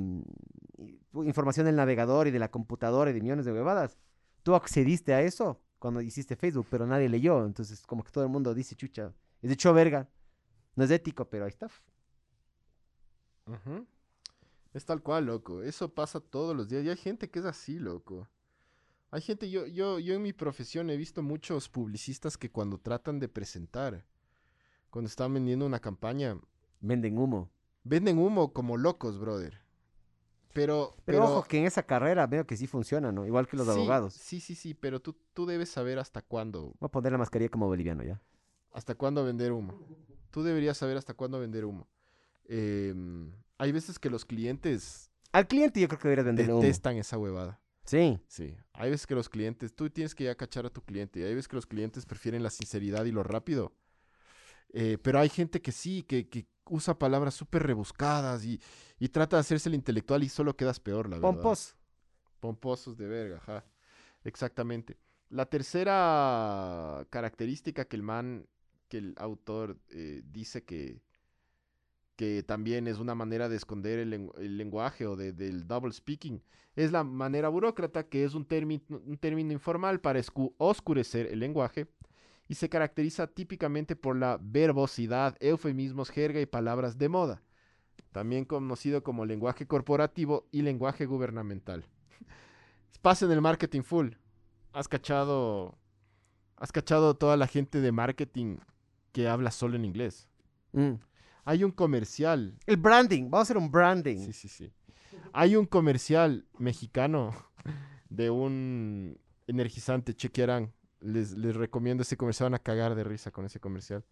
y, pu- información del navegador y de la computadora y de millones de huevadas. Tú accediste a eso cuando hiciste Facebook, pero nadie leyó. Entonces, como que todo el mundo dice, chucha, es de hecho verga. No es ético, pero ahí está. Es tal cual, loco. Eso pasa todos los días. Y hay gente que es así, loco. Hay gente, yo, yo, yo en mi profesión he visto muchos publicistas que cuando tratan de presentar, cuando están vendiendo una campaña, Venden humo. venden humo como locos, brother. Pero, Pero, ojo que en esa carrera veo que sí funciona, ¿no? Igual que los sí, abogados. Sí, sí, sí, pero tú, tú debes saber hasta cuándo, Voy a poner la mascarilla como boliviano ya. Hasta cuándo vender humo. Tú deberías saber hasta cuándo vender humo. Em, hay veces que los clientes Al cliente yo creo que deberías venderle humo. Detestan esa huevada. Sí. Sí. Hay veces que los clientes, tú tienes que ya cachar a tu cliente. Y hay veces que los clientes prefieren la sinceridad y lo rápido. Eh, pero hay gente que sí, que, que usa palabras súper rebuscadas y, y trata de hacerse el intelectual y solo quedas peor, la verdad. Pompos. Pomposos de verga, ajá. Exactamente. La tercera característica que el man, el autor eh, dice que, que también es una manera de esconder el, el lenguaje o de- del double speaking, es la manera burócrata, que es un, término un término informal para oscurecer el lenguaje y se caracteriza típicamente por la verbosidad, eufemismos, jerga y palabras de moda, también conocido como lenguaje corporativo y lenguaje gubernamental. Pasa en el marketing full. Has cachado. Has cachado toda la gente de marketing que habla solo en inglés. Mm. Hay un comercial. El branding. Vamos a hacer un branding. Sí, sí, sí. Hay un comercial mexicano de un energizante. Chequearán. Les, les recomiendo ese comercial. Van a cagar de risa con ese comercial.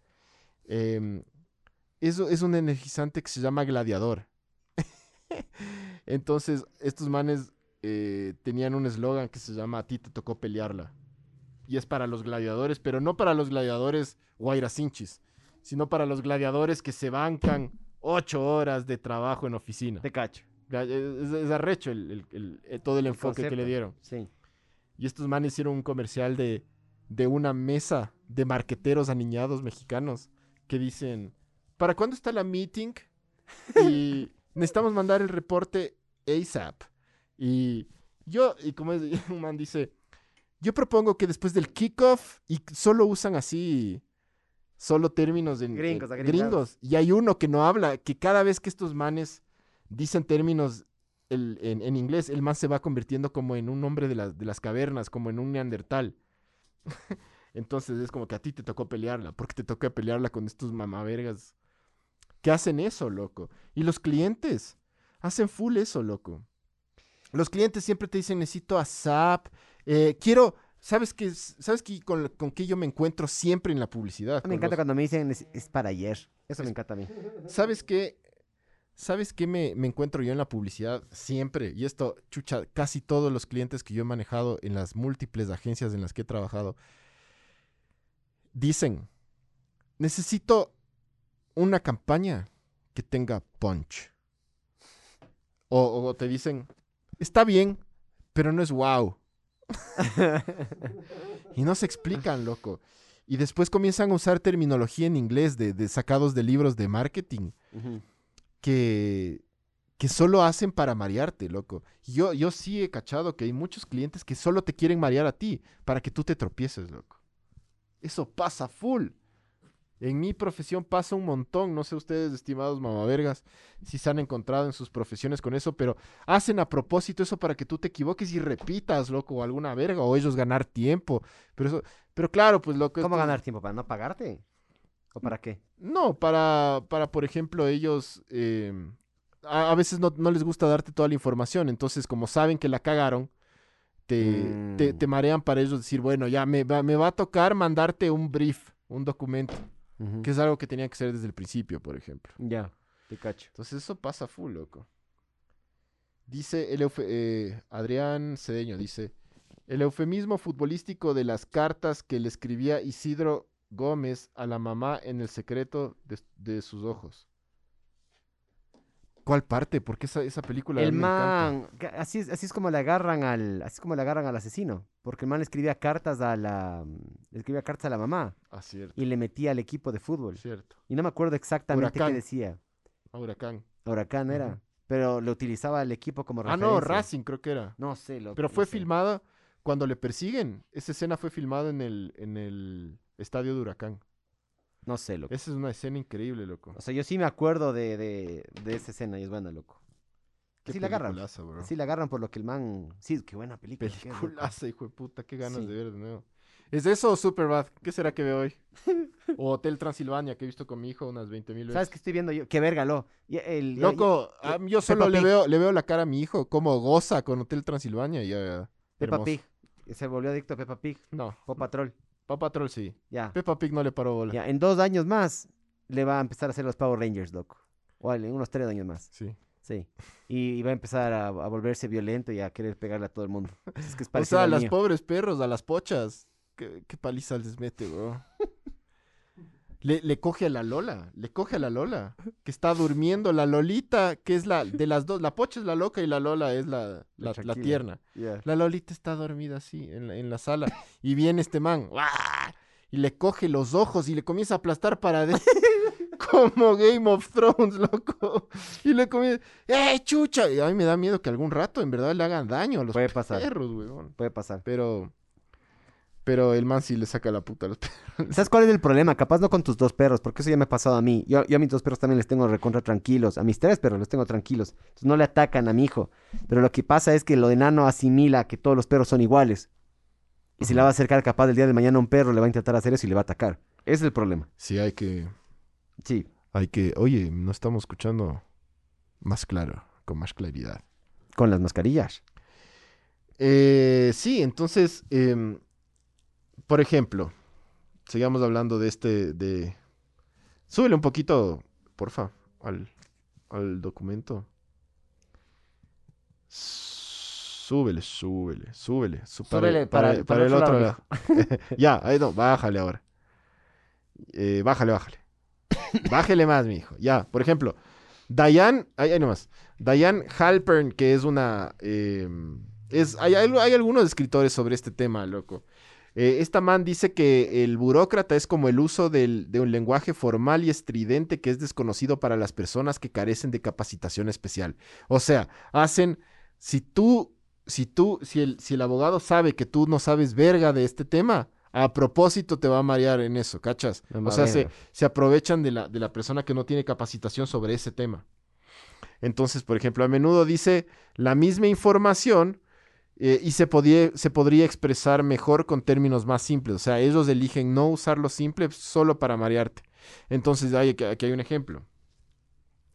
Eso es un energizante que se llama Gladiador. Entonces, estos manes eh, tenían un eslogan que se llama A ti te tocó pelearla. Y es para los gladiadores, pero no para los gladiadores guairacinchis, sino para los gladiadores que se bancan ocho horas de trabajo en oficina. Te cacho. Es, es arrecho el- el- el- eh, todo el enfoque que le dieron. Sí. Y estos manes hicieron un comercial de, de una mesa de marqueteros aniñados mexicanos que dicen, ¿para cuándo está la meeting? Y necesitamos mandar el reporte ASAP. Y yo, y como es, un man dice, yo propongo que después del kickoff, y solo usan así, solo términos en, Gringos, gringos. Y hay uno que no habla, que cada vez que estos manes dicen términos el- en, en inglés, el man se va convirtiendo como en un hombre de, las de las cavernas, como en un neandertal. Entonces es como que a ti te tocó pelearla, porque te toca pelearla con estos mamavergas que hacen eso, loco. Y los clientes hacen full eso, loco. Los clientes siempre te dicen, necesito a SAP, eh, quiero, ¿sabes qué? es- ¿Sabes qué con, con qué yo me encuentro siempre en la publicidad? Me Con encanta los- cuando me dicen es, es para ayer. Eso me encanta a mí. ¿Sabes qué? ¿Sabes qué me, me encuentro yo en la publicidad siempre? Y esto, chucha, casi todos los clientes que yo he manejado en las múltiples agencias en las que he trabajado, dicen, necesito una campaña que tenga punch. O, o te dicen, está bien, pero no es wow. y no se explican, loco. Y después comienzan a usar terminología en inglés de, de sacados de libros de marketing que, que solo hacen para marearte, loco. Yo, yo sí he cachado que hay muchos clientes que solo te quieren marear a ti para que tú te tropieces, loco. Eso pasa full. En mi profesión pasa un montón. No sé ustedes, estimados mamavergas, si se han encontrado en sus profesiones con eso, pero hacen a propósito eso para que tú te equivoques y repitas, loco, o alguna verga, o ellos ganar tiempo. Pero eso, pero claro, pues loco. ¿Cómo esto- ganar tiempo? ¿Para no pagarte? ¿O para qué? no, para, para por ejemplo, ellos eh, a, a veces no, no les gusta darte toda la información, entonces como saben que la cagaron, te, te, Mm. te marean para ellos decir, bueno, ya me va, me va a tocar mandarte un brief, un documento, Que es algo que tenía que ser desde el principio, por ejemplo. Ya, te cacho. Entonces eso pasa full, loco. Dice el eh, Adrián Cedeño, dice, el eufemismo futbolístico de las cartas que le escribía Isidro Gómez a la mamá en el secreto de, de sus ojos. ¿Cuál parte? Porque esa, esa película El man, así es, así es como le agarran al, así es como le agarran al asesino, porque el man escribía cartas a la, le escribía cartas a la mamá Ah, cierto, y le metía al equipo de fútbol. cierto. Y no me acuerdo exactamente Huracán. qué decía. Ah, Huracán. Huracán era, pero le utilizaba al equipo como Ah, referencia. no, Racing creo que era. No sé, loco, Pero no fue sé. filmada cuando le persiguen. Esa escena fue filmada en el, en el estadio de Huracán. No sé, loco. Esa es una escena increíble, loco. O sea, yo sí me acuerdo de, de, de esa escena y es buena, loco. Qué sí la agarran. bro. Sí la agarran por lo que el man... Sí, qué buena película. Peliculaza, hijo de puta. Qué ganas Sí. de ver de nuevo. ¿Es eso o Superbad? ¿Qué será que veo hoy? o Hotel Transilvania, que he visto con mi hijo unas 20 mil veces. ¿Sabes qué estoy viendo yo? Qué verga, lo. El, Loco, ya- a mí yo solo le veo, le veo la cara a mi hijo, como goza con Hotel Transilvania. y Peppa. Pig. Se volvió adicto a Peppa Pig. No, Paw Patrol. Paw Patrol sí. Ya. Peppa Pig no le paró bola. Ya, en dos años más le va a empezar a hacer los Power Rangers, loco. O en unos tres años más. Sí. Sí. Y, y va a empezar a, a volverse violento y a querer pegarle a todo el mundo. Es que es O sea, al las mío. pobres perros, a las pochas. ¿Qué, qué paliza les mete, bro? Le, le coge a la Lola, le coge a la Lola, que está durmiendo. La Lolita, que es la de las dos, la pocha es la loca y la Lola es la, la, tierna. La Lolita está dormida así en la, en la sala y viene este man ¡guau! y le coge los ojos y le comienza a aplastar para adentro. Como Game of Thrones, loco. Y le comienza, ¡eh, chucha! Y a mí me da miedo que algún rato en verdad le hagan daño a los Puede pasar. perros, weón. Puede pasar. Pero. Pero el man sí le saca la puta a los perros. ¿Sabes cuál es el problema? Capaz no con tus dos perros, porque eso ya me ha pasado a mí. Yo, yo a mis dos perros también les tengo recontra tranquilos. A mis tres perros los tengo tranquilos. Entonces no le atacan a mi hijo. Pero lo que pasa es que lo de Nano asimila que todos los perros son iguales. Y si le va a acercar capaz el día de mañana a un perro, le va a intentar hacer eso y le va a atacar. Ese es el problema. Sí, hay que. Sí. Hay que. Oye, no estamos escuchando más claro, con más claridad. Con las mascarillas. Eh, sí, entonces. em, por ejemplo, sigamos hablando de este. de. Súbele un poquito, porfa, al, al documento. Súbele, súbele, súbele. su- Súbele para- el- para el otro otro lado, lado. ya, ahí no, bájale ahora. Eh, bájale, bájale. Bájele más, mi hijo. Ya, por ejemplo, Diane, ahí, ahí nomás. Diane Halpern, que es una. eh, es, hay, hay- hay algunos escritores sobre este tema, loco. Eh, esta man dice que el burócrata es como el uso del- de un lenguaje formal y estridente que es desconocido para las personas que carecen de capacitación especial. O sea, hacen. Si tú. Si tú. Si el, si el abogado sabe que tú no sabes verga de este tema. A propósito te va a marear en eso, ¿cachas? O sea, se, se aprovechan de la, de la persona que no tiene capacitación sobre ese tema. Entonces, por ejemplo, a menudo dice la misma información eh, y se, podía- se podría expresar mejor con términos más simples. O sea, ellos eligen no usar lo simple solo para marearte. Entonces, hay- aquí, hay un ejemplo.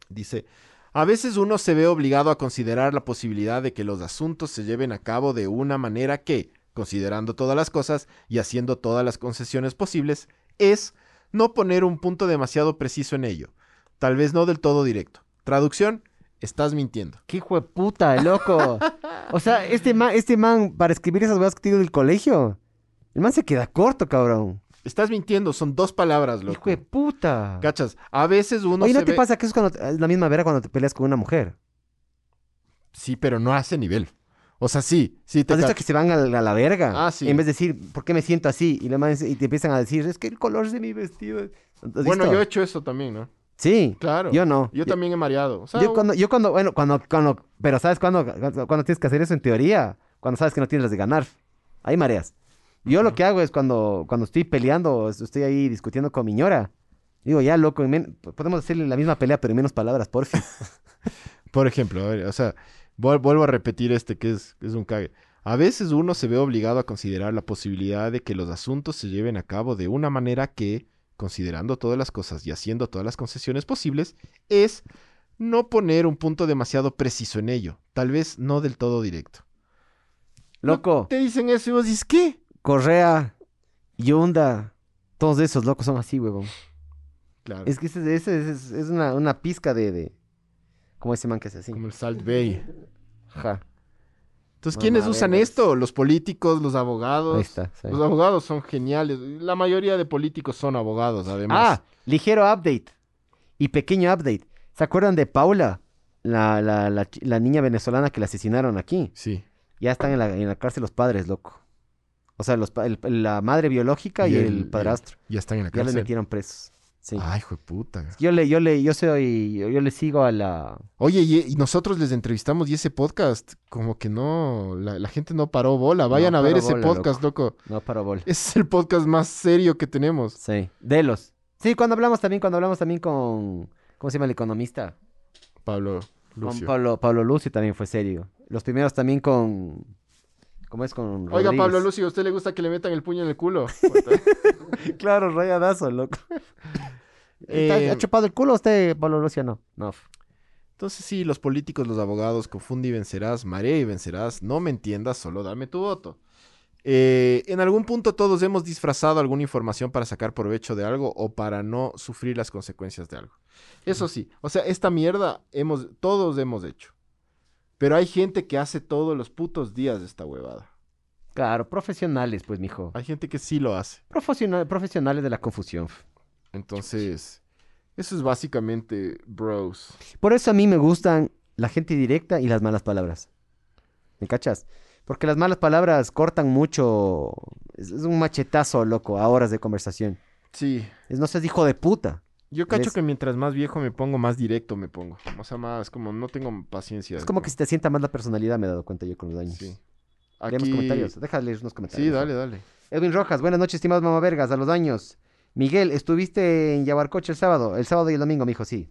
Dice, a veces uno se ve obligado a considerar la posibilidad de que los asuntos se lleven a cabo de una manera que, considerando todas las cosas y haciendo todas las concesiones posibles, es no poner un punto demasiado preciso en ello. Tal vez no del todo directo. Traducción, estás mintiendo. ¡Qué hijo de puta, loco! O sea, este man, este man, para escribir esas cosas que digo del colegio, el man se queda corto, cabrón. Estás mintiendo, son dos palabras, loco. Hijo de puta. ¿Cachas? A veces uno Oye, ¿no se te ve- pasa que eso es, cuando, es la misma vera cuando te peleas con una mujer? Sí, pero no ese nivel. O sea, sí, sí te ¿Has que se van a la, a la verga? Ah, sí. En vez de decir, ¿por qué me siento así? Y, la man y te empiezan a decir, es que el color de mi vestido... ¿Has Bueno, visto? yo he hecho eso también, ¿no? Sí, Claro. yo no. Yo también he mareado. O sea, Yo cuando, yo cuando, bueno, cuando, cuando, pero ¿sabes cuándo, cuando tienes que hacer eso en teoría? Cuando sabes que no tienes las de ganar. Ahí mareas. Yo lo que hago es cuando, cuando estoy peleando, estoy ahí discutiendo con mi ñora. Digo, ya, loco, podemos hacerle la misma pelea, pero en menos palabras, porfa. Por ejemplo, a ver, o sea, vuel- vuelvo a repetir este que es, que es un cague. A veces uno se ve obligado a considerar la posibilidad de que los asuntos se lleven a cabo de una manera que, considerando todas las cosas y haciendo todas las concesiones posibles, es no poner un punto demasiado preciso en ello, tal vez no del todo directo. Loco, Te dicen eso y vos dices, ¿qué? Correa, Yunda, todos esos locos son así, huevón. Claro, Es que ese, ese- ese es, una, una pizca de, de... Como ese man que es así. como el Salt Bay. Ja, Entonces, ¿quiénes usan esto? Los políticos, los abogados. ahí está. sí. Los abogados son geniales. La mayoría de políticos son abogados, además. Ah, ligero update. Y pequeño update. ¿Se acuerdan de Paula? La, la, la, niña venezolana que la asesinaron aquí. Sí. Ya están en la, en la cárcel los padres, loco. O sea, los, el- la madre biológica y, Y el, el- y el- padrastro. Ya están en la Ya les cárcel. metieron presos. Sí. Ay, hijo de puta. Yo le, yo le, yo soy, yo, yo le sigo a la. Oye, y, y nosotros les entrevistamos y ese podcast, como que no, la, la gente no paró bola. Vayan a ver paró ese bola, podcast, loco. No para bol. Ese es el podcast más serio que tenemos. Sí. Delos. Sí, cuando hablamos también, cuando hablamos también con. ¿Cómo se llama el economista? Pablo Con Lucio. Pablo, Pablo Lucio también fue serio. Los primeros también con. ¿Cómo es con. Oiga? Pablo Lucio, ¿a usted le gusta que le metan el puño en el culo? Claro, rayadazo, loco. Eh, ¿Ha chupado el culo usted, Pablo Lucio? No. No. Entonces sí, los políticos, los abogados, confunde y vencerás, marea y vencerás, no me entiendas, solo dame tu voto. Eh, en algún punto todos hemos disfrazado alguna información para sacar provecho de algo o para no sufrir las consecuencias de algo. Eso sí, o sea, esta mierda hemos, todos hemos hecho. Pero hay gente que hace todos los putos días esta huevada. Claro, profesionales, pues, mijo. Hay gente que sí lo hace. Profesional- profesionales de la confusión. Entonces, eso es básicamente bros. Por eso a mí me gustan la gente directa y las malas palabras. ¿Me cachas? Porque las malas palabras cortan mucho. Es, es un machetazo, loco, a horas de conversación. Sí. Es no seas hijo de puta. Yo cacho ¿Ves? que mientras más viejo me pongo, más directo me pongo. O sea, más como no tengo paciencia. Es como que se te sienta más la personalidad, me he dado cuenta yo con los años. Sí. Aquí- comentarios. Déjale leer unos comentarios. Sí, dale, dale. Edwin Rojas, buenas noches, estimados mamavergas, a los años. Miguel, ¿estuviste en Yabarcoche el sábado? El sábado y el domingo, mijo, sí.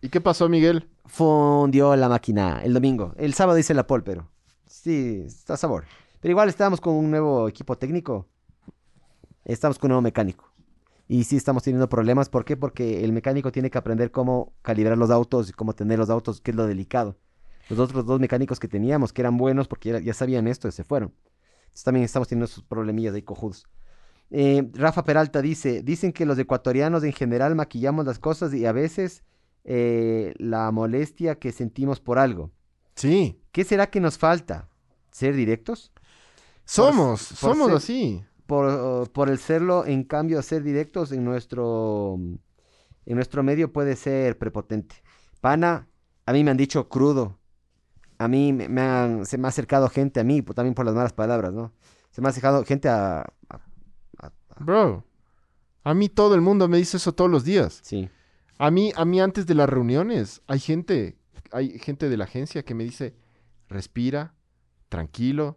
¿Y qué pasó, Miguel? Fundió la máquina el domingo. El sábado hice la pol, pero. Sí, está a sabor. Pero igual estábamos con un nuevo equipo técnico. Estamos con un nuevo mecánico. Y sí estamos teniendo problemas. ¿Por qué? Porque el mecánico tiene que aprender cómo calibrar los autos y cómo tener los autos, que es lo delicado. Los otros dos mecánicos que teníamos, que eran buenos porque ya, ya sabían esto, se fueron. Entonces también estamos teniendo sus problemillas ahí cojudos. Eh, Rafa Peralta dice, dicen que los ecuatorianos en general maquillamos las cosas y a veces eh, la molestia que sentimos por algo. Sí. ¿Qué será que nos falta? ¿Ser directos? Somos, por somos ser- así. Por, por el serlo, en cambio, ser directos en nuestro, en nuestro medio puede ser prepotente. Pana, a mí me han dicho crudo. A mí me, me han, se me ha acercado gente a mí, también por las malas palabras, ¿no? Se me ha acercado gente a... a- a- a- Bro, a mí todo el mundo me dice eso todos los días. sí. A mí, a mí antes de las reuniones, hay gente, hay gente de la agencia que me dice, respira, tranquilo,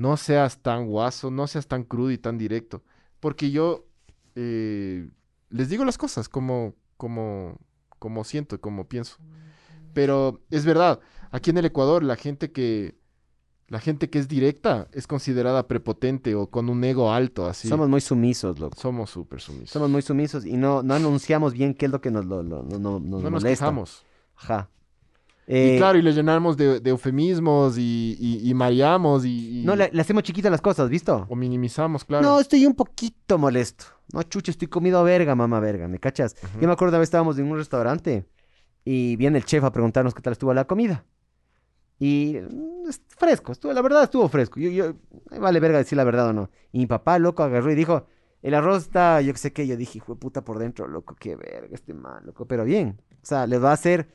no seas tan guaso, no seas tan crudo y tan directo. Porque yo eh, les digo las cosas como, como, como siento y como pienso. Pero es verdad, aquí en el Ecuador la gente que, la gente que es directa es considerada prepotente o con un ego alto, así. Somos muy sumisos, loco. Somos súper sumisos. Somos muy sumisos y no, no anunciamos bien qué es lo que nos, lo- lo- no- no- nos no nos molesta. quejamos. Ajá. Y Eh, claro, y le llenamos de, de eufemismos y, y, y mareamos y, y- No, le, le hacemos chiquitas las cosas, ¿visto? o minimizamos, claro. No, estoy un poquito molesto. No, chucha, estoy comido verga, mamá verga, ¿me cachas? Yo me acuerdo una vez estábamos en un restaurante y viene el chef a preguntarnos qué tal estuvo la comida. Y mm, es fresco, estuvo, la verdad estuvo fresco. Yo, yo, vale verga decir la verdad o no. Y mi papá, loco, agarró y dijo, el arroz está, yo qué sé qué, yo dije, hijo de puta por dentro, loco, qué verga, este mal, loco, pero bien. O sea, les va a hacer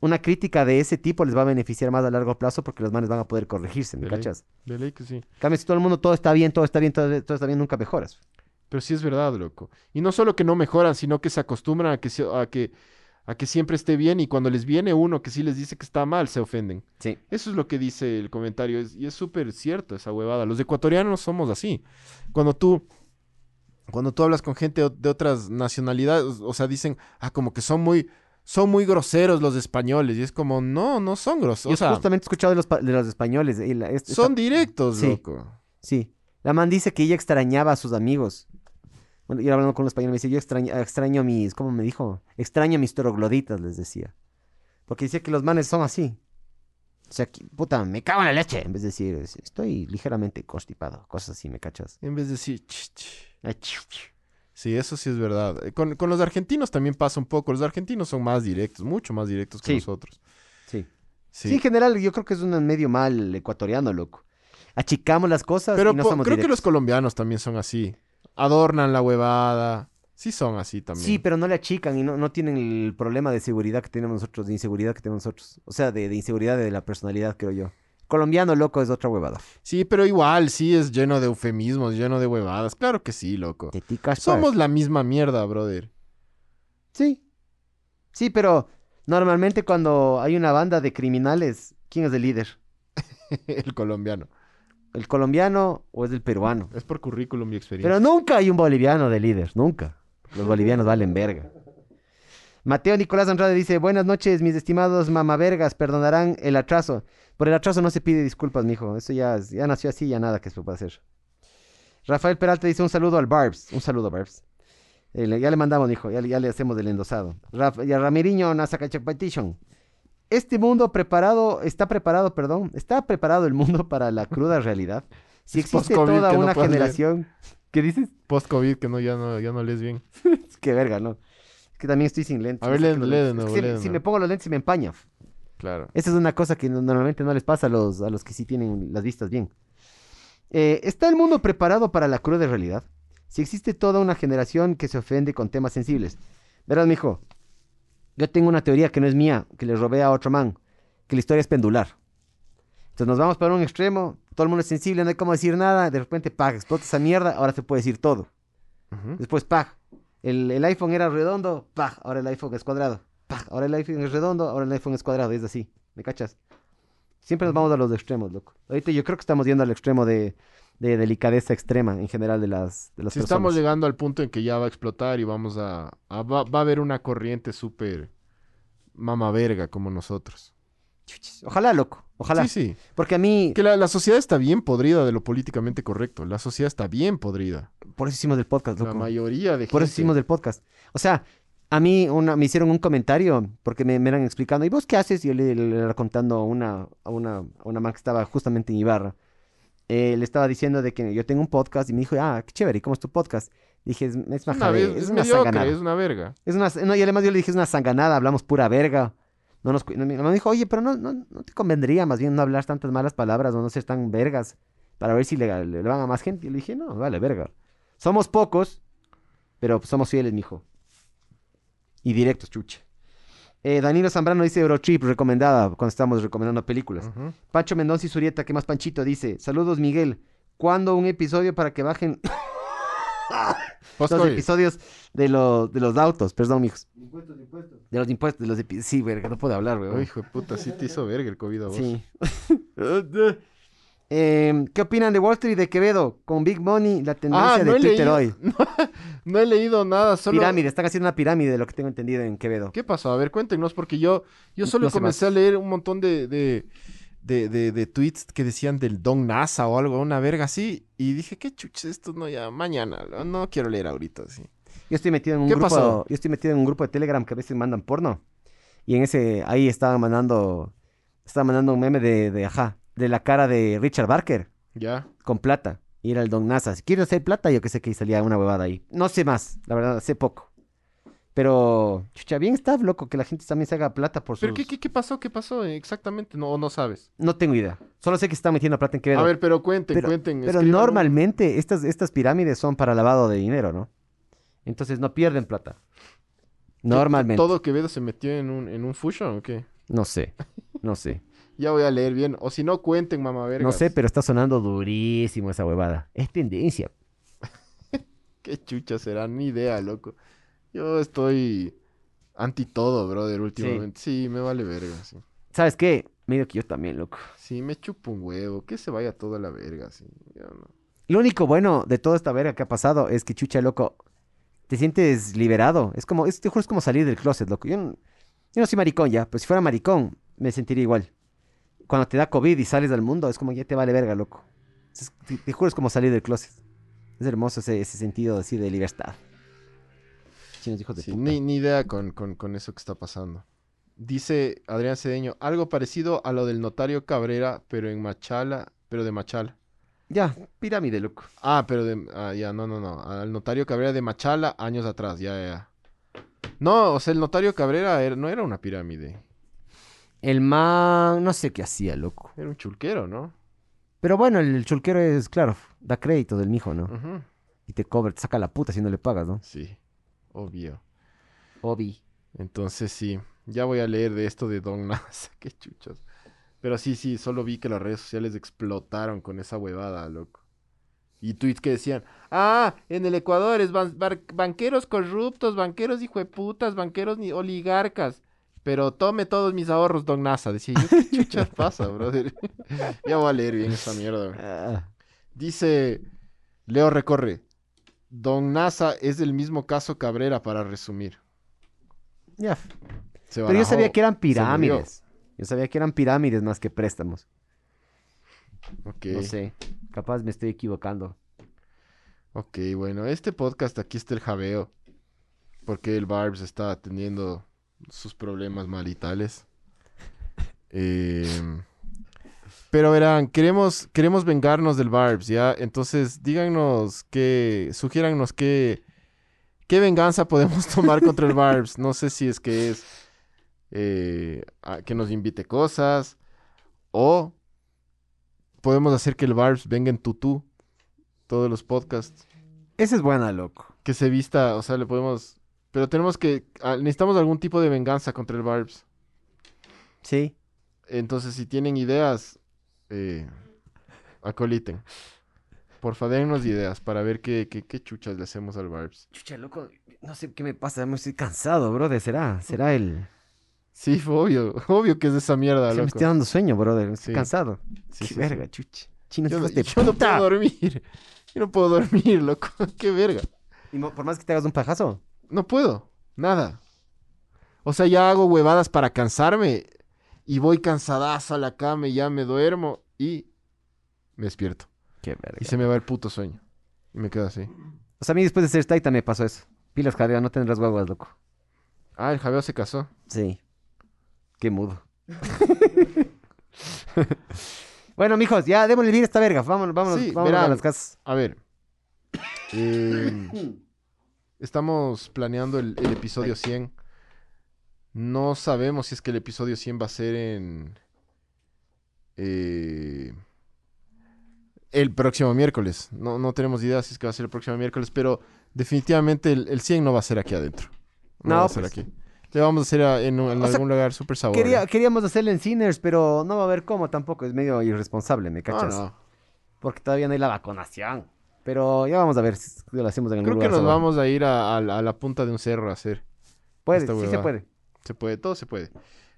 una crítica de ese tipo, les va a beneficiar más a largo plazo porque los manes van a poder corregirse, ¿me De ley. cachas? De ley que sí. Cambio, si todo el mundo, todo está bien, todo está bien, todo, todo está bien, nunca mejoras. Pero sí es verdad, loco. Y no solo que no mejoran, sino que se acostumbran a que, a que, a que siempre esté bien y cuando les viene uno que sí les dice que está mal, se ofenden. Sí. Eso es lo que dice el comentario es- y es súper cierto esa huevada. Los ecuatorianos somos así. Cuando tú, cuando tú hablas con gente de otras nacionalidades, o sea, dicen, ah, como que son muy, son muy groseros los españoles. Y es como, no, no son groseros. Yo O sea, justamente he escuchado de los, de los españoles. y la- es- son esta- directos, Sí. loco. Sí. La man dice que ella extrañaba a sus amigos. Bueno, yo hablando con los españoles, me dice, yo extraño, extraño mis, ¿cómo me dijo? Extraño mis trogloditas, les decía. Porque decía que los manes son así. O sea, que, puta, me cago en la leche. En vez de decir, es- estoy ligeramente constipado. Cosas así, ¿me cachas? En vez de decir, "Ch, ch". Ay, chiu, chiu. Sí, eso sí es verdad. Eh, Con, con los argentinos también pasa un poco. Los argentinos son más directos, mucho más directos que Sí. nosotros. Sí. Sí. Sí. en general, yo creo que es un medio mal ecuatoriano, loco. Achicamos las cosas Pero y no somos creo que los colombianos también son así. Adornan la huevada. Sí son así también. Sí, pero no le achican y no, no tienen el problema de seguridad que tenemos nosotros, de inseguridad que tenemos nosotros. O sea, de, de inseguridad de la personalidad, creo yo. Colombiano, loco, es otra huevada. Sí, pero igual, sí es lleno de eufemismos, lleno de huevadas. Claro que sí, loco. Teticas, Somos pues. la misma mierda, brother. Sí. Sí, pero normalmente cuando hay una banda de criminales, ¿quién es el líder? El colombiano. ¿El colombiano o es el peruano? Es por currículum y experiencia. Pero nunca hay un boliviano de líder, nunca. Los bolivianos valen verga. Mateo Nicolás Andrade dice, buenas noches, mis estimados mamavergas, perdonarán el atraso. Por el atraso no se pide disculpas, mijo. Eso ya, ya nació así, ya nada que se pueda hacer. Rafael Peralta dice un saludo al Barbs. Un saludo, Barbs. Eh, le- ya le mandamos, mijo, ya, le- ya le hacemos el endosado. Raf- y a Ramiriño Nasacachapetition. Este mundo preparado, está preparado, perdón, está preparado el mundo para la cruda realidad. Si Es existe toda no una puedes leer. generación... ¿Qué dices? Post-COVID que no ya, no, ya no lees bien. Es que verga, ¿no? Es que también estoy sin lentes. A ver, no sé lee- qué los lee de lentes. Es que si, me pongo los lentes se me empaña. Claro. Esa es una cosa que no- normalmente no les pasa a los, a los que sí tienen las vistas bien. Eh, ¿Está el mundo preparado para la cruda realidad? Si existe toda una generación que se ofende con temas sensibles. Verás, mijo, yo tengo una teoría que no es mía, que le robé a otro man, que la historia es pendular. Entonces nos vamos para un extremo, todo el mundo es sensible, no hay cómo decir nada, de repente, pag, explota esa mierda, ahora se puede decir todo. Después, pag, el, el iPhone era redondo, pag, ahora el iPhone es cuadrado. Pag, ahora el iPhone es redondo, ahora el iPhone es cuadrado, es así, ¿me cachas? Siempre nos vamos a los extremos, loco. Ahorita yo creo que estamos yendo al extremo de, de delicadeza extrema en general de las, de las Si personas. estamos llegando al punto en que ya va a explotar y vamos a... a- va, va a haber una corriente súper mama verga como nosotros. Ojalá, loco, ojalá. Sí, sí. Porque a mí, Que la, la sociedad está bien podrida de lo políticamente correcto. La sociedad está bien podrida. por eso hicimos el podcast, La loco. mayoría de Por eso gente- hicimos el podcast. O sea, a mí una, me hicieron un comentario porque me, me eran explicando, ¿y vos qué haces? Y yo le, le era contando a una, a una, a una man que estaba justamente en Ibarra. Eh, le estaba diciendo de que yo tengo un podcast y me dijo, ah, qué chévere, ¿y cómo es tu podcast? Dije, es, es Una es, es una mediocre, sanganada. es una verga. Es una, no, y además yo le dije, es una sanganada, hablamos pura verga. No nos, no, me dijo, oye, pero no, no, no te convendría más bien no hablar tantas malas palabras o no ser tan vergas para ver si le, le- le van a más gente. Y le dije, no, vale, verga. Somos pocos, pero somos fieles, mijo. Y directos, chuche. Eh, Danilo Zambrano dice Eurotrip, recomendada, cuando estamos recomendando películas. Ujú. Pancho Mendoza y Surieta, ¿qué más Panchito? Dice, saludos Miguel, ¿cuándo un episodio para que bajen los episodios de, los de los autos? Perdón, mijos. De los impuestos, de los Sí, verga, no puedo hablar, weón. hijo de puta, sí te hizo verga el COVID a vos. Sí. Em, ¿Qué opinan de Wall Street de Quevedo? Con Big Money, la tendencia Ah, no de Twitter leído. hoy. No, no he leído nada, solo... Pirámide, están haciendo una pirámide de lo que tengo entendido en Quevedo. ¿Qué pasó? A ver, cuéntenos, porque yo, yo solo no comencé a leer un montón de, de, de, de- de tweets que decían del Don NASA o algo, una verga así, y dije, qué chuches, esto no ya, mañana, no, quiero leer ahorita. Yo estoy metido en un ¿Qué grupo, pasó? yo estoy metido en un grupo de Telegram que a veces mandan porno. Y en ese, ahí estaban mandando, estaban mandando un meme de, de, ajá, de la cara de Richard Barker Ya. con plata. Y era el Don NASA. Si quiero hacer plata, yo que sé que salía una huevada ahí. No sé más, la verdad, sé poco. Pero, chucha, bien está, loco, que la gente también se haga plata por sus... ¿Pero qué, qué, qué pasó? ¿Qué pasó exactamente? No, no sabes. No tengo idea. Solo sé que se está metiendo plata en Quevedo. A ver, pero cuenten, pero, cuenten. pero un- normalmente estas, estas pirámides son para lavado de dinero, ¿no? Entonces no pierden plata. Normalmente. ¿Todo Quevedo se metió en un, en un fusion o qué? No sé, no sé. Ya voy a leer bien. O si no, cuenten, mamá verga. No sé, pero está sonando durísimo esa huevada. Es tendencia. Qué chucha será, ni idea, loco. Yo estoy anti todo, brother, últimamente. Sí, me vale verga, sí. ¿Sabes qué? Medio que yo también, loco. Sí, me chupo un huevo. Que se vaya toda la verga, sí. Yo no. Lo único bueno de toda esta verga que ha pasado es que, chucha, loco, te sientes liberado. Es como, es, te juro, es como salir del closet, loco. Yo no, yo no soy maricón ya, pero si fuera maricón, me sentiría igual. Cuando te da COVID y sales al mundo, es como ya te vale verga, loco. Es- te, te juro, es como salir del closet. Es hermoso ese, ese sentido así de libertad. Chinos hijos de Sí, puta. ni, ni idea con, con, con eso que está pasando. Dice Adrián Cedeño, algo parecido a lo del notario Cabrera, pero en Machala, pero de Machala. Ya, pirámide, loco. Ah, pero de... Ah, ya, no, no, no. Al notario Cabrera de Machala años atrás, ya, ya, ya. No, o sea, el notario Cabrera era- no era una pirámide. El man, no sé qué hacía, loco. Era un chulquero, ¿no? Pero bueno, el, chulquero es, claro, da crédito del mijo, ¿no? Y te cobra, te saca la puta si no le pagas, ¿no? Sí, obvio. Obi. Entonces sí, ya voy a leer de esto de Don NASA, qué chuchos. Pero sí, sí, solo vi que las redes sociales explotaron con esa huevada, loco. Y tweets que decían, ah, en el Ecuador es ban- banqueros corruptos, banqueros hijo de putas, banqueros ni oligarcas. Pero tome todos mis ahorros, Don NASA. Decía yo, ¿qué chuchas pasa, brother? ya voy a leer bien esa mierda. güey. Ah, Dice Leo Recorre, Don NASA es del mismo caso Cabrera, para resumir. ya. Se Pero yo sabía que eran pirámides. Yo sabía que eran pirámides más que préstamos. Ok. No sé. Capaz me estoy equivocando. Ok, bueno, este podcast aquí está el jabeo. Porque el Barbs está teniendo sus problemas maritales. Em, Pero verán, queremos, queremos vengarnos del Barbs, ¿ya? Entonces, díganos qué, sugiérannos qué, qué venganza podemos tomar contra el Barbs. No sé si es que es eh, que nos invite cosas o podemos hacer que el Barbs venga en tutú todos los podcasts. Esa es buena, loco. Que se vista, o sea, le podemos... Pero tenemos que... ah, necesitamos algún tipo de venganza contra el Barbs. Sí. Entonces, si tienen ideas, eh, acoliten. Porfa, dennos ideas para ver qué, qué, qué chuchas le hacemos al Barbs. Chucha, loco. No sé qué me pasa. Me estoy cansado, brother. ¿Será? ¿Será el...? Sí, fue obvio. Obvio que es de esa mierda, Se me está dando sueño, brother. Estoy Sí. cansado. Sí, qué sí, verga, chucha. Chinos Yo, no- de yo no puedo dormir. Yo no puedo dormir, loco. qué verga. Y por más que te hagas un pajazo. No puedo. Nada. O sea, ya hago huevadas para cansarme. Y voy cansadazo a la cama y ya me duermo. Y me despierto. Qué verga. Y se me va el puto sueño. Y me quedo así. O sea, a mí después de ser Titan me pasó eso. Pilas, Jadeo, no tendrás guaguas, loco. Ah, el Javeo se casó. Sí. Qué mudo. bueno, mijos, ya démosle bien a esta verga. Vámonos, vámonos, Sí, vámonos a las casas. A ver. eh, estamos planeando el, el episodio 100. No sabemos si es que el episodio 100 va a ser en... eh, el próximo miércoles. No, no tenemos idea si es que va a ser el próximo miércoles, pero definitivamente el, el 100 no va a ser aquí adentro. No, No, va a ser pues. aquí. Le vamos a hacer a- en, sea, algún lugar súper sabor. Quería- queríamos hacerlo en Sinners, pero no va a haber cómo tampoco. Es medio irresponsable, ¿me cachas? no. Porque todavía no hay la vacunación. Pero ya vamos a ver si lo hacemos en algún Creo que lugar nos vamos a ir a, a la- a la punta de un cerro a hacer. Puede, sí se puede. Se puede, todo se puede.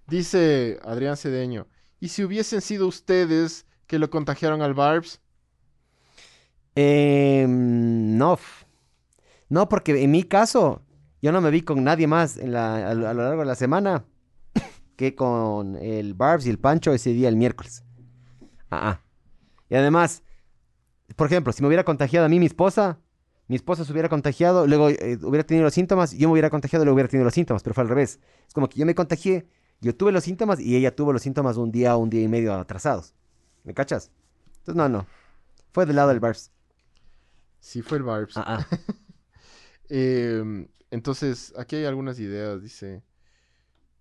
Dice Adrián Cedeño. ¿Y si hubiesen sido ustedes que lo contagiaron al Barbs? Eh, no. No, porque en mi caso, yo no me vi con nadie más en la- a, lo a lo largo de la semana que con el Barbs y el Pancho ese día el miércoles. Ah, ah. Y además, por ejemplo, si me hubiera contagiado a mí mi esposa, mi esposa se hubiera contagiado, luego eh, hubiera tenido los síntomas, yo me hubiera contagiado y luego hubiera tenido los síntomas, pero fue al revés. Es como que yo me contagié, yo tuve los síntomas y ella tuvo los síntomas un día o un día y medio atrasados. ¿Me cachas? Entonces, no, no. Fue del lado del Barbs. Sí, fue el Barbs. Ah, ah. Em, entonces, aquí hay algunas ideas. Dice: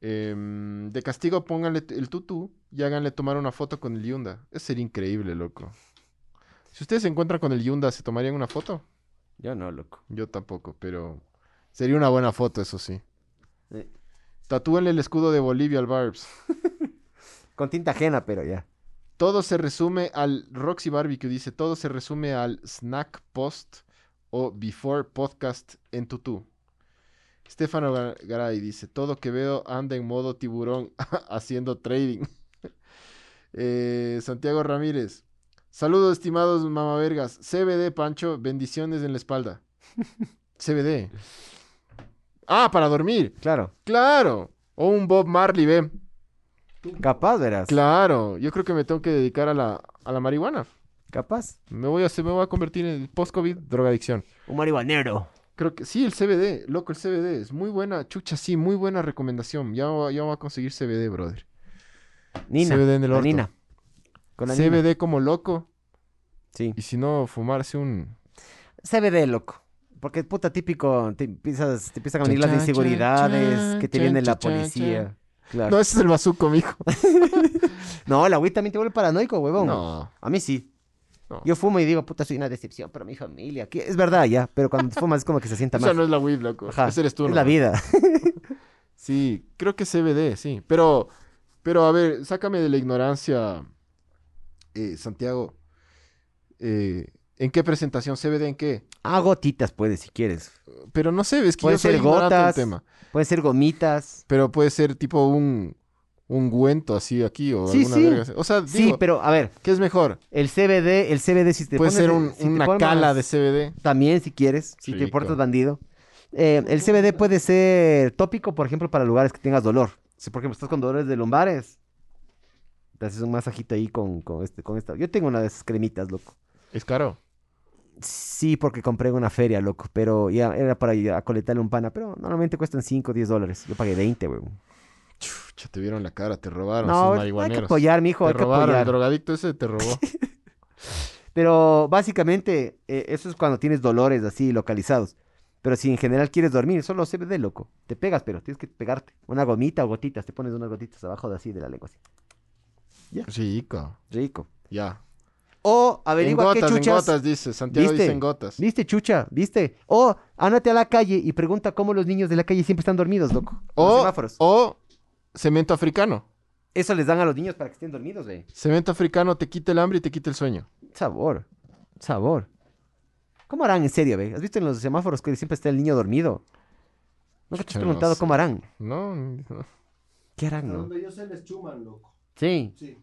em, De castigo, pónganle el tutú y háganle tomar una foto con el Yunda. Eso sería increíble, loco. Si ustedes se encuentran con el Yunda, ¿se tomarían una foto? Yo no, loco. Yo tampoco, pero sería una buena foto, eso sí. Sí. Tatúenle el escudo de Bolivia al Barbs. Con tinta ajena, pero ya. Todo se resume al Roxy Barbecue dice, todo se resume al snack post o before podcast en tutú. Stefano Gar- Garay dice, todo que veo anda en modo tiburón haciendo trading. Eh, Santiago Ramírez, saludos estimados mamavergas. CBD Pancho, bendiciones en la espalda. CBD. Ah, para dormir. Claro. Claro. O un Bob Marley, ve. Capaz, verás. Claro, yo creo que me tengo que dedicar a la, a la marihuana. Capaz. Me voy a, se me voy a convertir en post-COVID drogadicción. Un marihuanero. Creo que sí, el CBD, loco, el CBD es muy buena, chucha, sí, muy buena recomendación. Ya, ya voy a conseguir CBD, brother. Nina. CBD en el orto. Nina. Con. CBD como loco. Sí. Y si no, fumarse un... CBD, loco. Porque puta típico, te empiezas, te empiezan a venir las inseguridades, que te chan, viene la policía. Claro. No, ese es el bazuco, mijo. No, la weed también te vuelve paranoico, huevón. No. A mí sí. No. Yo fumo y digo, puta, soy una decepción para mi familia. Es verdad, ya. Pero cuando fumas es como que se sienta más. sea, no es la weed, loco. Ajá, Ese eres tú, es ¿no? la vida. Sí, creo que CBD, sí. Pero, pero a ver, sácame de la ignorancia, eh, Santiago. Eh, ¿En qué presentación? ¿CBD en qué? Ah, gotitas puedes, si quieres. Pero no sé, es que Puede yo soy ser gotas. tema. Pueden ser gomitas. Pero puede ser tipo un ungüento así aquí o Sí, alguna sí. verga. O sea, Sí, pero a ver, ¿qué es mejor? el CBD, el CBD si te Puede pones ser un- si una pones cala de CBD. También, si quieres, si te portas bandido. Eh, el CBD puede ser tópico, por ejemplo, para lugares que tengas dolor. Si, por ejemplo, estás con dolores de lumbares, te haces un masajito ahí con, con, este, con esta. Yo tengo una de esas cremitas, loco. Es caro. Sí, porque compré en una feria, loco, pero ya era para ir a coletarle un pana, pero normalmente cuestan 5 o 10 dólares. Yo pagué 20, weón. Chucha, te vieron la cara, te robaron. No, esos hay que apoyar, mijo, Te hay que robaron, el apoyar. drogadicto ese te robó. Pero básicamente, eh, eso es cuando tienes dolores así localizados. Pero si en general quieres dormir, solo CBD, loco. Te pegas, pero tienes que pegarte. Una gomita o gotitas, te pones unas gotitas abajo de así de la lengua. Así. Chico, Rico. ya. O En averigua qué gotas, en chuchas. gotas, dice. Santiago ¿Viste? dice en gotas. ¿Viste, chucha? ¿Viste? O ándate a la calle y pregunta cómo los niños de la calle siempre están dormidos, loco. Los O, semáforos. o cemento africano. Eso les dan a los niños para que estén dormidos, güey. Cemento africano te quita el hambre y te quita el sueño. Sabor. Sabor. ¿Cómo harán en serio, ve? ¿Has visto en los semáforos que siempre está el niño dormido? ¿Nunca te has no preguntado sé. cómo harán? No, no. ¿Qué harán, no? donde yo sé les chuman, loco. Sí. Sí.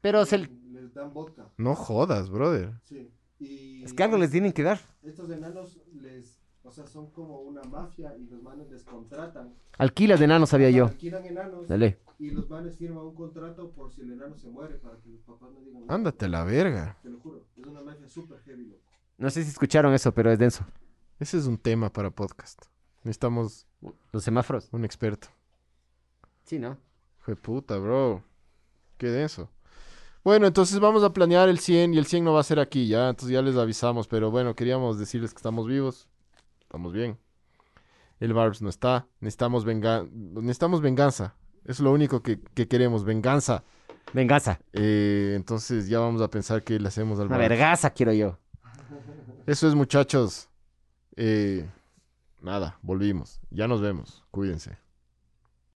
Pero se... Les dan vodka. No jodas, brother. Sí. Y es que algo les tienen que dar. Estos enanos les, o sea, son como una mafia y los manes les contratan. Alquilas de enano, sabía yo. Alquilan enanos Dale. y los manes firman un contrato por si el enano se muere para que los papás no digan nada. Ándate a la verga. Te lo juro. Es una mafia súper heavy, loco. No sé si escucharon eso, pero es denso. Ese es un tema para podcast. Necesitamos Los semáforos. un experto. Sí, ¿no? Hijo de puta, bro. Qué denso. Bueno, entonces vamos a planear el 100 y el 100 no va a ser aquí, ya. Entonces ya les avisamos. Pero bueno, queríamos decirles que estamos vivos. Estamos bien. El Barbs no está. Necesitamos, venga necesitamos venganza. Es lo único que, que queremos, venganza. Venganza. Eh, entonces ya vamos a pensar que le hacemos al Una Barbs. vergaza quiero yo. Eso es, muchachos. Eh, nada, volvimos. Ya nos vemos. Cuídense.